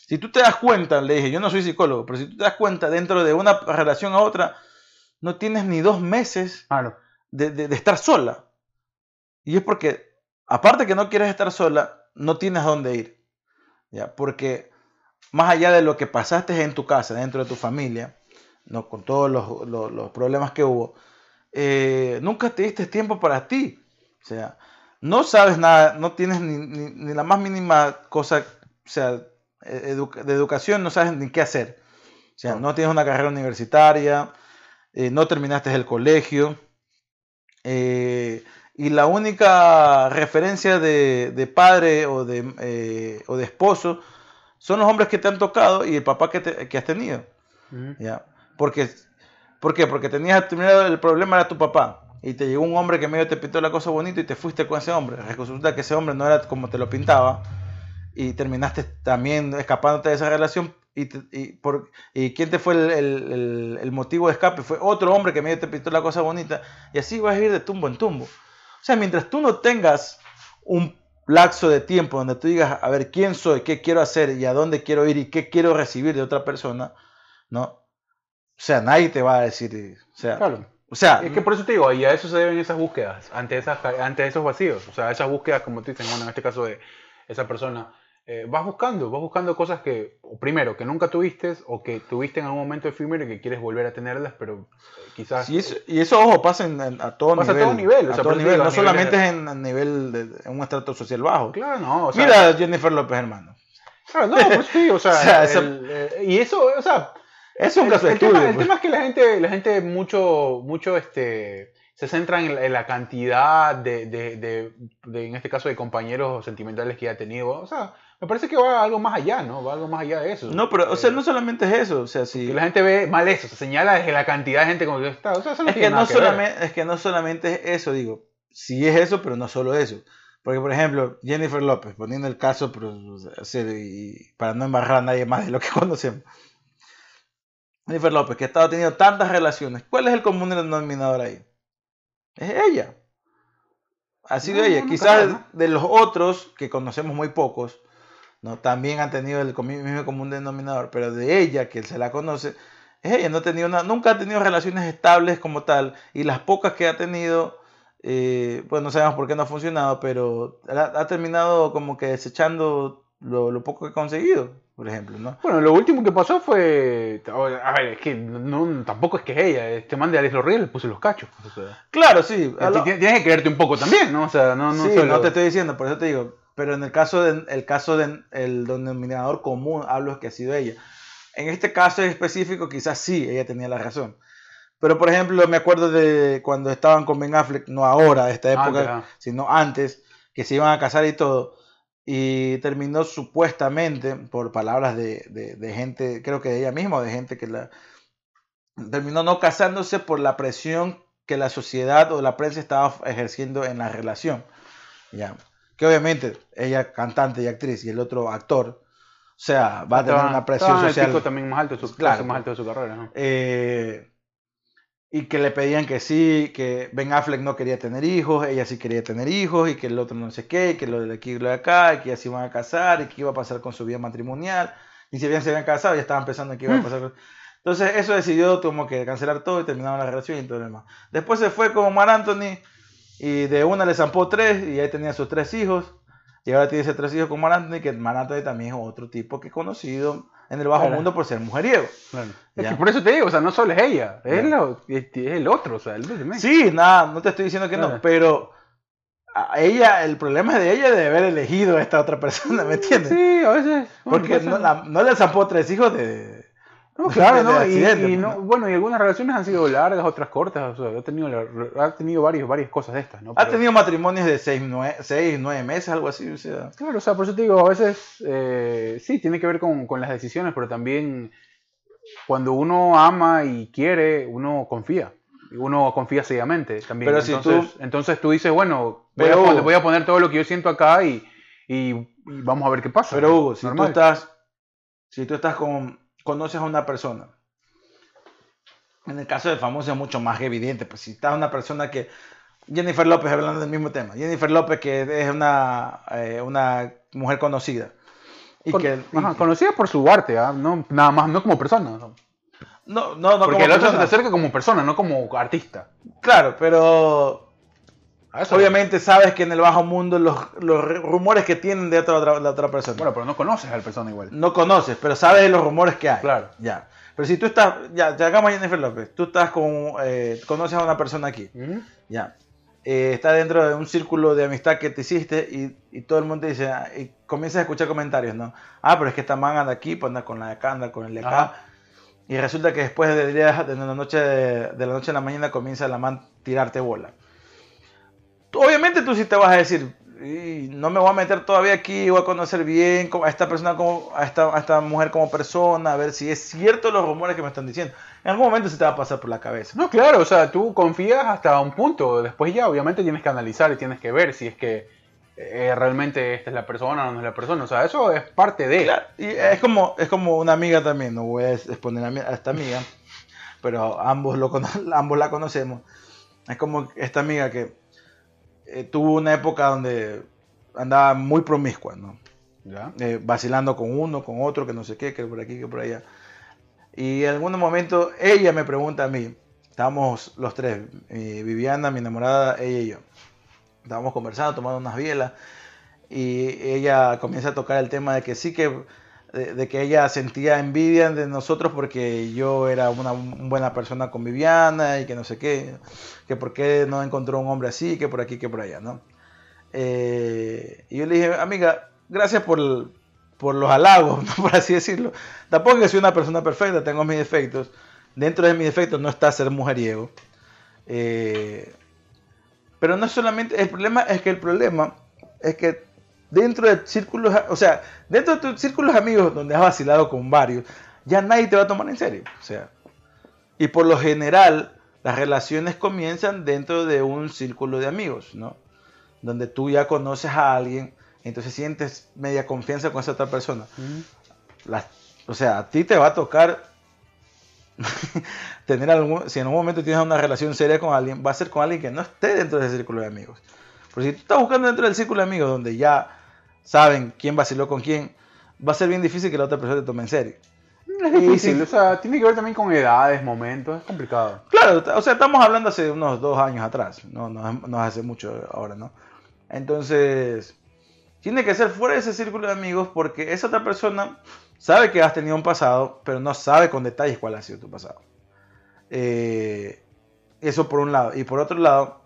Si tú te das cuenta, le dije, yo no soy psicólogo, pero si tú te das cuenta dentro de una relación a otra, no tienes ni dos meses de, de estar sola. Y es porque, aparte que no quieres estar sola, no tienes dónde ir. ¿ya? Porque más allá de lo que pasaste en tu casa, dentro de tu familia, ¿no? con todos los, problemas que hubo, eh, nunca te diste tiempo para ti. O sea, no sabes nada, no tienes ni, la más mínima cosa, o sea, de educación, no sabes ni qué hacer. O sea, no tienes una carrera universitaria, eh, no terminaste el colegio. eh, y la única referencia de, de padre o de, eh, o de esposo son los hombres que te han tocado y el papá que, te- que has tenido. Ujú. ¿ya? Porque, ¿Por qué? Porque tenías primero el problema era tu papá. Y te llegó un hombre que medio te pintó la cosa bonita y te fuiste con ese hombre. Resulta que ese hombre no era como te lo pintaba. Y terminaste también escapándote de esa relación. Y, te- y, por, y quién te fue el, el- el- el motivo de escape? Fue otro hombre que medio te pintó la cosa bonita. Y así vas a ir de tumbo en tumbo. O sea, mientras tú no tengas un lapso de tiempo donde tú digas, a ver, quién soy, qué quiero hacer y a dónde quiero ir y qué quiero recibir de otra persona, ¿no? O sea, nadie te va a decir, o sea, Claro. o sea, Es que por eso te digo, y a eso se deben esas búsquedas, ante, esas, ante esos vacíos. O sea, esas búsquedas, como tú dices, bueno, en este caso de esa persona, eh, vas buscando, vas buscando cosas que, primero, que nunca tuviste, o que tuviste en algún momento efímero y que quieres volver a tenerlas, pero eh, quizás... y eso, y eso, ojo, pasa en- en- a todo Pasa a nivel. todo nivel, o a sea, todo por eso nivel, no a solamente es en, en nivel de, en un estrato social bajo. Claro, no, o sea... Mira a Jennifer López, hermano. Claro, no, te digo, o sea, O sea, eso- el, eh, y eso, o sea, Es un el, caso el tema, estudio. el pues. tema es que la gente, la gente mucho, mucho este, se centra en la, en la cantidad de, de, de- de, en este caso, de compañeros sentimentales que ha tenido. O sea, me parece que va algo más allá, ¿no? Va algo más allá de eso. No, pero, o sea, Eh, no solamente es eso, o sea, si... que la gente ve mal eso, se señala desde la cantidad de gente como que está. O sea, eso no Es que, no que ver. solamente, es que no solamente es eso, digo, sí es eso, pero no solo eso. Porque, por ejemplo, Jennifer López, poniendo el caso, pero, o sea, y para no embarrar a nadie más de lo que conocemos. Jennifer López, que ha estado teniendo tantas relaciones, ¿cuál es el común denominador ahí? Es ella. Ha sido No, ella. no, Quizás de los otros, que conocemos muy pocos, ¿no? también han tenido el mismo común denominador, pero de ella, que se la conoce, es ella. No ha tenido una- nunca ha tenido relaciones estables como tal, y las pocas que ha tenido, eh, pues no sabemos por qué no ha funcionado, pero ha, ha terminado como que desechando lo, lo poco que ha conseguido, por ejemplo, ¿no? Bueno, lo último que pasó fue. A ver, es que no, tampoco es que es ella. Este man de Alex Lorriel le puso los cachos. O sea, Claro, sí. lo- ti- tienes que quererte un poco también, ¿no? O sea, no, no sí, solo. no te estoy diciendo, por eso te digo. Pero en el caso de, el caso del el denominador común, hablo es que ha sido ella. En este caso en específico, quizás sí, ella tenía la razón. Pero por ejemplo, me acuerdo de cuando estaban con Ben Affleck, no ahora, de esta época, Antes, ah. sino antes, que se iban a casar y todo. Y terminó supuestamente, por palabras de, de- de gente, creo que de ella misma, de gente que la. Terminó no casándose por la presión que la sociedad o la prensa estaba ejerciendo en la relación. Ya. Que obviamente ella cantante y actriz y el otro actor, o sea, va a tener una presión estaba en el social. pico también más alto, de su, Claro. más alto de su carrera, ¿no? Eh, y que le pedían que sí, que Ben Affleck no quería tener hijos, ella sí quería tener hijos, y que el otro no sé qué, y que lo de aquí y lo de acá, y que ya se iban a casar, y que iba a pasar con su vida matrimonial. Ni si bien se habían casado, ya estaban pensando en qué iba a pasar. con- Entonces eso decidió como que cancelar todo y terminaron la relación y todo lo demás. Después se fue con Mar Anthony y de una le zampó tres y ahí tenía sus tres hijos. Y ahora tiene esos tres hijos con Mar Anthony, que Mar Anthony también es otro tipo que es conocido en el bajo Claro. mundo por ser mujeriego. Claro. Es Ya. que por eso te digo, o sea, no solo es ella, es, Ya. lo- es, es el otro, o sea, el. Sí, nada, no te estoy diciendo que no, pero a ella, el problema es de ella de haber elegido a esta otra persona, ¿me entiendes? Sí, a veces. bueno, Porque no, la- no le zampó tres hijos de... No, claro, ¿no? Y, pues, no, ¿no? bueno, y algunas relaciones han sido largas, otras cortas, o sea, ha tenido, ha tenido varios, varias cosas de estas, ¿no? Ha tenido matrimonios de seis, nueve, seis, nueve meses, algo así, o sea... Claro, o sea, por eso te digo, a veces eh, sí, tiene que ver con, con las decisiones, pero también cuando uno ama y quiere, uno confía. Y Uno confía ciegamente también. Pero si entonces, tú- entonces tú dices, bueno, voy, Pero, a voy a poner todo lo que yo siento acá y, y- y vamos a ver qué pasa. Pero Hugo, si Normal. tú estás, si tú estás con, conoces a una persona, en el caso del famoso es mucho más evidente, pues si estás una persona que, Jennifer López, hablando del mismo tema, Jennifer López que es una, eh, una mujer conocida. Y Con- que, ajá, conocida por su arte, ¿ah? no, nada más, no como persona. ¿no? no, no, no Porque como el otro se te acerca como persona, no como artista. Claro, pero eso- obviamente sabes que en el bajo mundo los, los rumores que tienen de otra, otra- la otra persona. Bueno, pero no conoces a la persona igual. no conoces, pero sabes de los rumores que hay. Claro. Ya. Pero si tú estás, ya, ya hagamos a Jennifer López, tú estás con, eh, conoces a una persona aquí, ya. Eh, está dentro de un círculo de amistad que te hiciste y, y todo el mundo dice, ah, y comienzas a escuchar comentarios, ¿no? Ah, pero es que esta man anda aquí, pues anda con la de acá, anda con el de acá. Ajá. Y resulta que después de, de la noche de, de la noche a la mañana comienza la man tirarte bola. Obviamente tú sí te vas a decir, "Y no me voy a meter todavía aquí, voy a conocer bien a esta persona como a esta, a esta mujer como persona, a ver si es cierto los rumores que me están diciendo. En algún momento se te va a pasar por la cabeza. No, claro, o sea, tú confías hasta un punto. Después ya, obviamente, tienes que analizar y tienes que ver si es que eh, realmente esta es la persona o no es la persona. O sea, eso es parte de. Claro, y es como, es como una amiga también, no voy a exponer a, esta amiga, pero ambos, lo, ambos la conocemos. Es como esta amiga que eh, tuvo una época donde andaba muy promiscua, ¿no? ¿Ya? Eh, vacilando con uno, con otro, que no sé qué, que por aquí, que por allá. Y en algún momento ella me pregunta a mí, estábamos los tres, mi Viviana, mi enamorada, ella y yo. Estábamos conversando, tomando unas bielas, y ella comienza a tocar el tema de que sí que, de, que ella sentía envidia de nosotros porque yo era una buena persona con Viviana y que no sé qué, que por qué no encontró un hombre así, que por aquí, que por allá, ¿no? Eh, y yo le dije, amiga, gracias por, por los halagos, ¿no? por así decirlo. Tampoco que soy una persona perfecta, tengo mis defectos. Dentro de mis defectos no está ser mujeriego. Eh, pero no solamente, el problema es que el problema es que dentro de círculos, o sea, dentro de tus círculos amigos donde has vacilado con varios, ya nadie te va a tomar en serio. O sea, y por lo general, las relaciones comienzan dentro de un círculo de amigos, ¿no? Donde tú ya conoces a alguien, entonces sientes media confianza con esa otra persona. O sea, a ti te va a tocar tener algún, si en un momento tienes una relación seria con alguien, va a ser con alguien que no esté dentro de ese círculo de amigos. Pero si tú estás buscando dentro del círculo de amigos donde ya saben quién vaciló con quién, va a ser bien difícil que la otra persona te tome en serio. Es difícil, o sea, tiene que ver también con edades, momentos, es complicado. Claro, o sea, estamos hablando hace unos dos años atrás, no, no, no hace mucho ahora, ¿no? Entonces, tiene que ser fuera de ese círculo de amigos porque esa otra persona sabe que has tenido un pasado, pero no sabe con detalles cuál ha sido tu pasado. Eh, eso por un lado. Y por otro lado,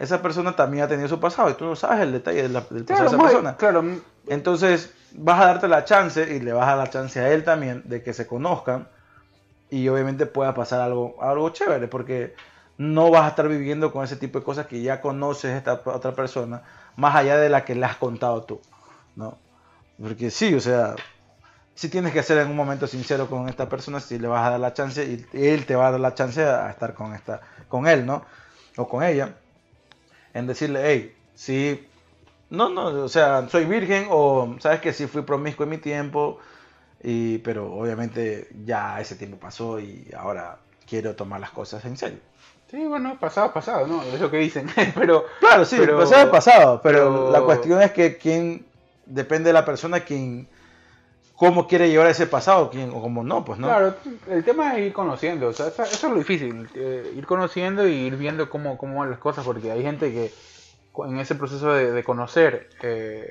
esa persona también ha tenido su pasado y tú no sabes el detalle del pasado Claro, de esa persona. claro, Entonces vas a darte la chance y le vas a dar la chance a él también de que se conozcan y obviamente pueda pasar algo, algo chévere porque no vas a estar viviendo con ese tipo de cosas que ya conoces esta otra persona más allá de la que le has contado tú, ¿no? Porque sí, o sea, si tienes que ser en un momento sincero con esta persona, si le vas a dar la chance y él te va a dar la chance a estar con esta, con él, ¿no? O con ella, en decirle, hey, sí, no, no, o sea, soy virgen o sabes que sí fui promiscuo en mi tiempo, y, pero obviamente ya ese tiempo pasó y ahora quiero tomar las cosas en serio. Sí, bueno, pasado, pasado, ¿no? Es lo que dicen. pero, Claro, sí, Pero- pasado pasado, pero, pero- la cuestión es que quién, depende de la persona, quién, cómo quiere llevar ese pasado, quién, o cómo no, pues no. claro, el tema es ir conociendo, o sea, eso, eso es lo difícil, eh, ir conociendo y ir viendo cómo, cómo van las cosas, porque hay gente que en ese proceso de, de conocer eh,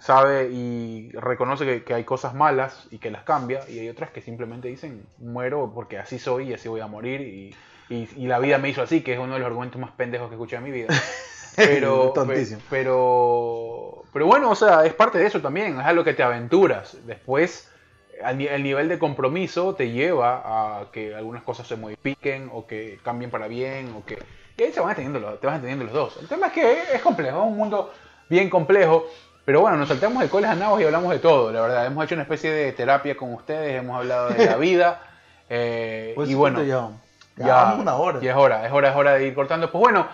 sabe y reconoce que, que hay cosas malas y que las cambia, y hay otras que simplemente dicen, muero porque así soy y así voy a morir, y, y- y la vida me hizo así, que es uno de los argumentos más pendejos que escuché en mi vida. Pero, Tontísimo. pe- pero, pero bueno, o sea, es parte de eso también, es algo que te aventuras. Después, el nivel de compromiso te lleva a que algunas cosas se modifiquen o que cambien para bien o que... Y ahí se van entendiendo los, te vas entendiendo los dos. El tema es que es complejo, es un mundo bien complejo. Pero bueno, nos saltamos de coles a nabos y hablamos de todo, la verdad. Hemos hecho una especie de terapia con ustedes, hemos hablado de la vida. eh, Pues y bueno, ya, ya, ya, una hora. ya es hora, es hora, es hora de ir cortando. Pues bueno,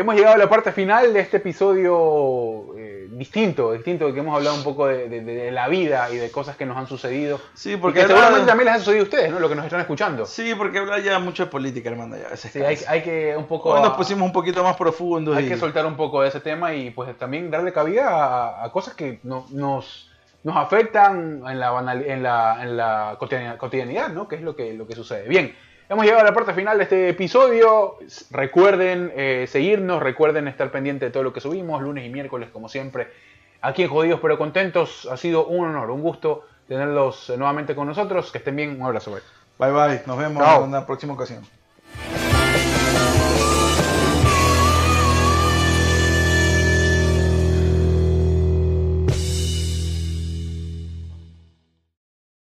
hemos llegado a la parte final de este episodio eh, distinto, distinto, que hemos hablado un poco de, de- de la vida y de cosas que nos han sucedido. Sí, Porque que seguramente también les ha sucedido a ustedes, ¿no? Lo que nos están escuchando. Sí, porque hablar ya mucho de política, hermano, ya Sí, hay, que un poco... Hoy nos pusimos un poquito más profundos. hay y- que soltar un poco de ese tema y pues también darle cabida a, a cosas que no- nos, nos afectan en la, banal- en la, en la cotidianidad, cotidianidad, ¿no? Que es lo que, lo que sucede. Bien, hemos llegado a la parte final de este episodio. Recuerden eh, seguirnos, recuerden estar pendientes de todo lo que subimos, lunes y miércoles como siempre. Aquí en Jodidos pero Contentos ha sido un honor, un gusto tenerlos eh, nuevamente con nosotros. Que estén bien, un abrazo. bye. Bye bye, nos vemos Chao. en una próxima ocasión.